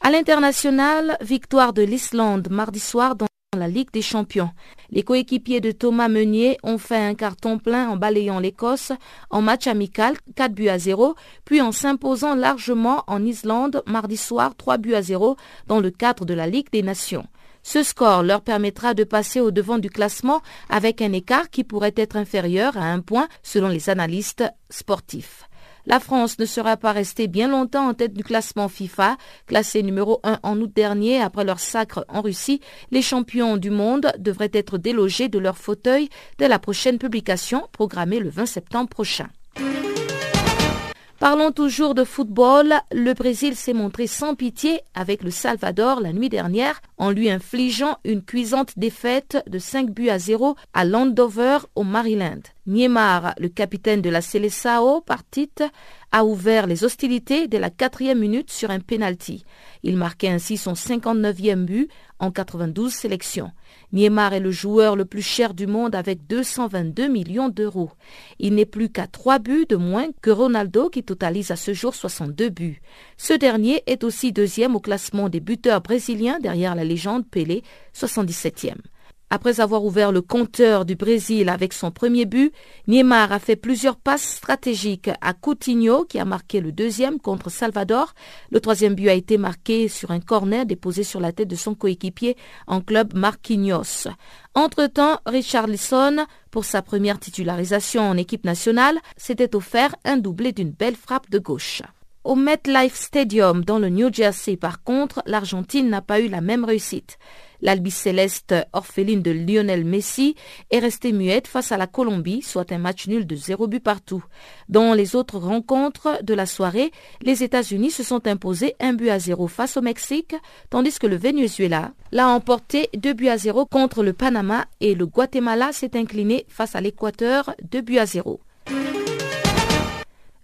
À l'international, victoire de l'Islande mardi soir dans la Ligue des Champions. Les coéquipiers de Thomas Meunier ont fait un carton plein en balayant l'Écosse en match amical 4 buts à 0, puis en s'imposant largement en Islande mardi soir 3 buts à 0 dans le cadre de la Ligue des Nations. Ce score leur permettra de passer au devant du classement avec un écart qui pourrait être inférieur à un point selon les analystes sportifs. La France ne sera pas restée bien longtemps en tête du classement FIFA. Classé numéro 1 en août dernier après leur sacre en Russie, les champions du monde devraient être délogés de leur fauteuil dès la prochaine publication programmée le 20 septembre prochain. Parlons toujours de football. Le Brésil s'est montré sans pitié avec le Salvador la nuit dernière en lui infligeant une cuisante défaite de 5 buts à 0 à Landover au Maryland. Niemar, le capitaine de la Seleção Partite, a ouvert les hostilités dès la quatrième minute sur un penalty. Il marquait ainsi son 59e but en 92 sélections. Niemar est le joueur le plus cher du monde avec 222 millions d'euros. Il n'est plus qu'à trois buts de moins que Ronaldo qui totalise à ce jour 62 buts. Ce dernier est aussi deuxième au classement des buteurs brésiliens derrière la légende Pelé, 77e. Après avoir ouvert le compteur du Brésil avec son premier but, Neymar a fait plusieurs passes stratégiques à Coutinho qui a marqué le deuxième contre Salvador. Le troisième but a été marqué sur un corner déposé sur la tête de son coéquipier en club Marquinhos. Entre-temps, Richard Lisson, pour sa première titularisation en équipe nationale, s'était offert un doublé d'une belle frappe de gauche. Au MetLife Stadium dans le New Jersey, par contre, l'Argentine n'a pas eu la même réussite. L'Albi-Céleste orpheline de Lionel Messi est restée muette face à la Colombie, soit un match nul de zéro but partout. Dans les autres rencontres de la soirée, les États-Unis se sont imposés un but à zéro face au Mexique, tandis que le Venezuela l'a emporté deux buts à zéro contre le Panama et le Guatemala s'est incliné face à l'Équateur deux buts à zéro.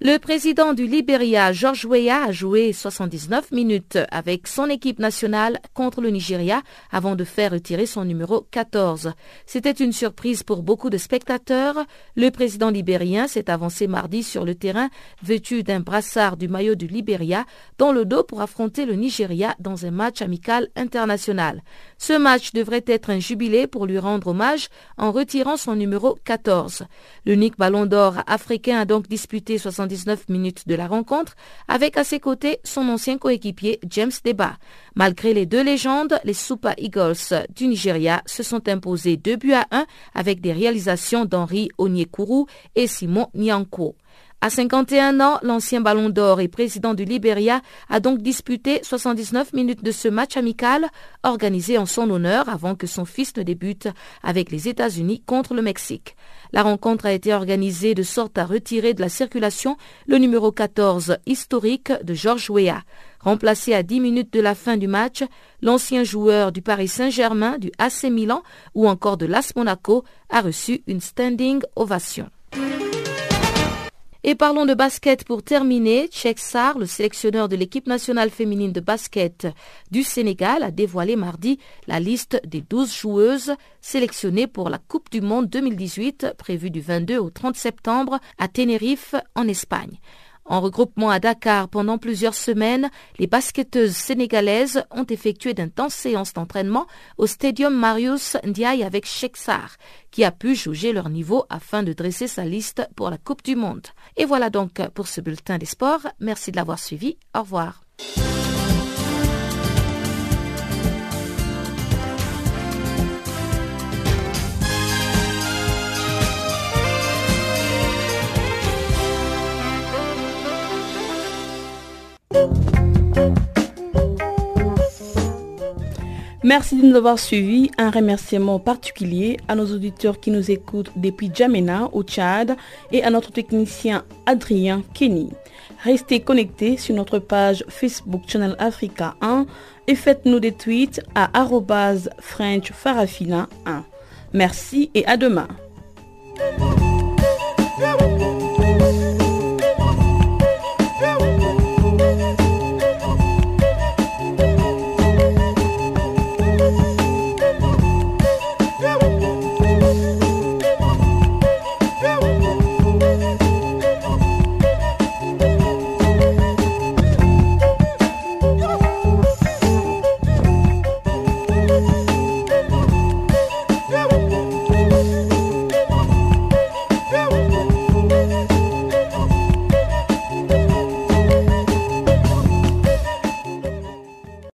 Le président du Libéria, George Weah, a joué 79 minutes avec son équipe nationale contre le Nigeria avant de faire retirer son numéro 14. C'était une surprise pour beaucoup de spectateurs. Le président libérien s'est avancé mardi sur le terrain vêtu d'un brassard du maillot du Libéria dans le dos pour affronter le Nigeria dans un match amical international. Ce match devrait être un jubilé pour lui rendre hommage en retirant son numéro 14. L'unique ballon d'or africain a donc disputé 79 minutes de la rencontre avec à ses côtés son ancien coéquipier James Deba. Malgré les deux légendes, les Super Eagles du Nigeria se sont imposés 2 buts à 1 avec des réalisations d'Henri Onyekuru et Simon Nyanko. À 51 ans, l'ancien ballon d'or et président du Liberia a donc disputé 79 minutes de ce match amical organisé en son honneur avant que son fils ne débute avec les États-Unis contre le Mexique. La rencontre a été organisée de sorte à retirer de la circulation le numéro 14 historique de Georges Weah. Remplacé à 10 minutes de la fin du match, l'ancien joueur du Paris Saint-Germain, du AC Milan ou encore de l'AS Monaco a reçu une standing ovation. Et parlons de basket pour terminer. Cheikh Sarr, le sélectionneur de l'équipe nationale féminine de basket du Sénégal, a dévoilé mardi la liste des 12 joueuses sélectionnées pour la Coupe du Monde 2018 prévue du 22 au 30 septembre à Tenerife en Espagne. En regroupement à Dakar pendant plusieurs semaines, les basketteuses sénégalaises ont effectué d'intenses séances d'entraînement au Stadium Marius Ndiaye avec Sheikh qui a pu juger leur niveau afin de dresser sa liste pour la Coupe du Monde. Et voilà donc pour ce bulletin des sports. Merci de l'avoir suivi. Au revoir. Merci de nous avoir suivis. Un remerciement particulier à nos auditeurs qui nous écoutent depuis Djamena au Tchad et à notre technicien Adrien Kenny. Restez connectés sur notre page Facebook Channel Africa 1 et faites-nous des tweets à FrenchFarafina1. Merci et à demain.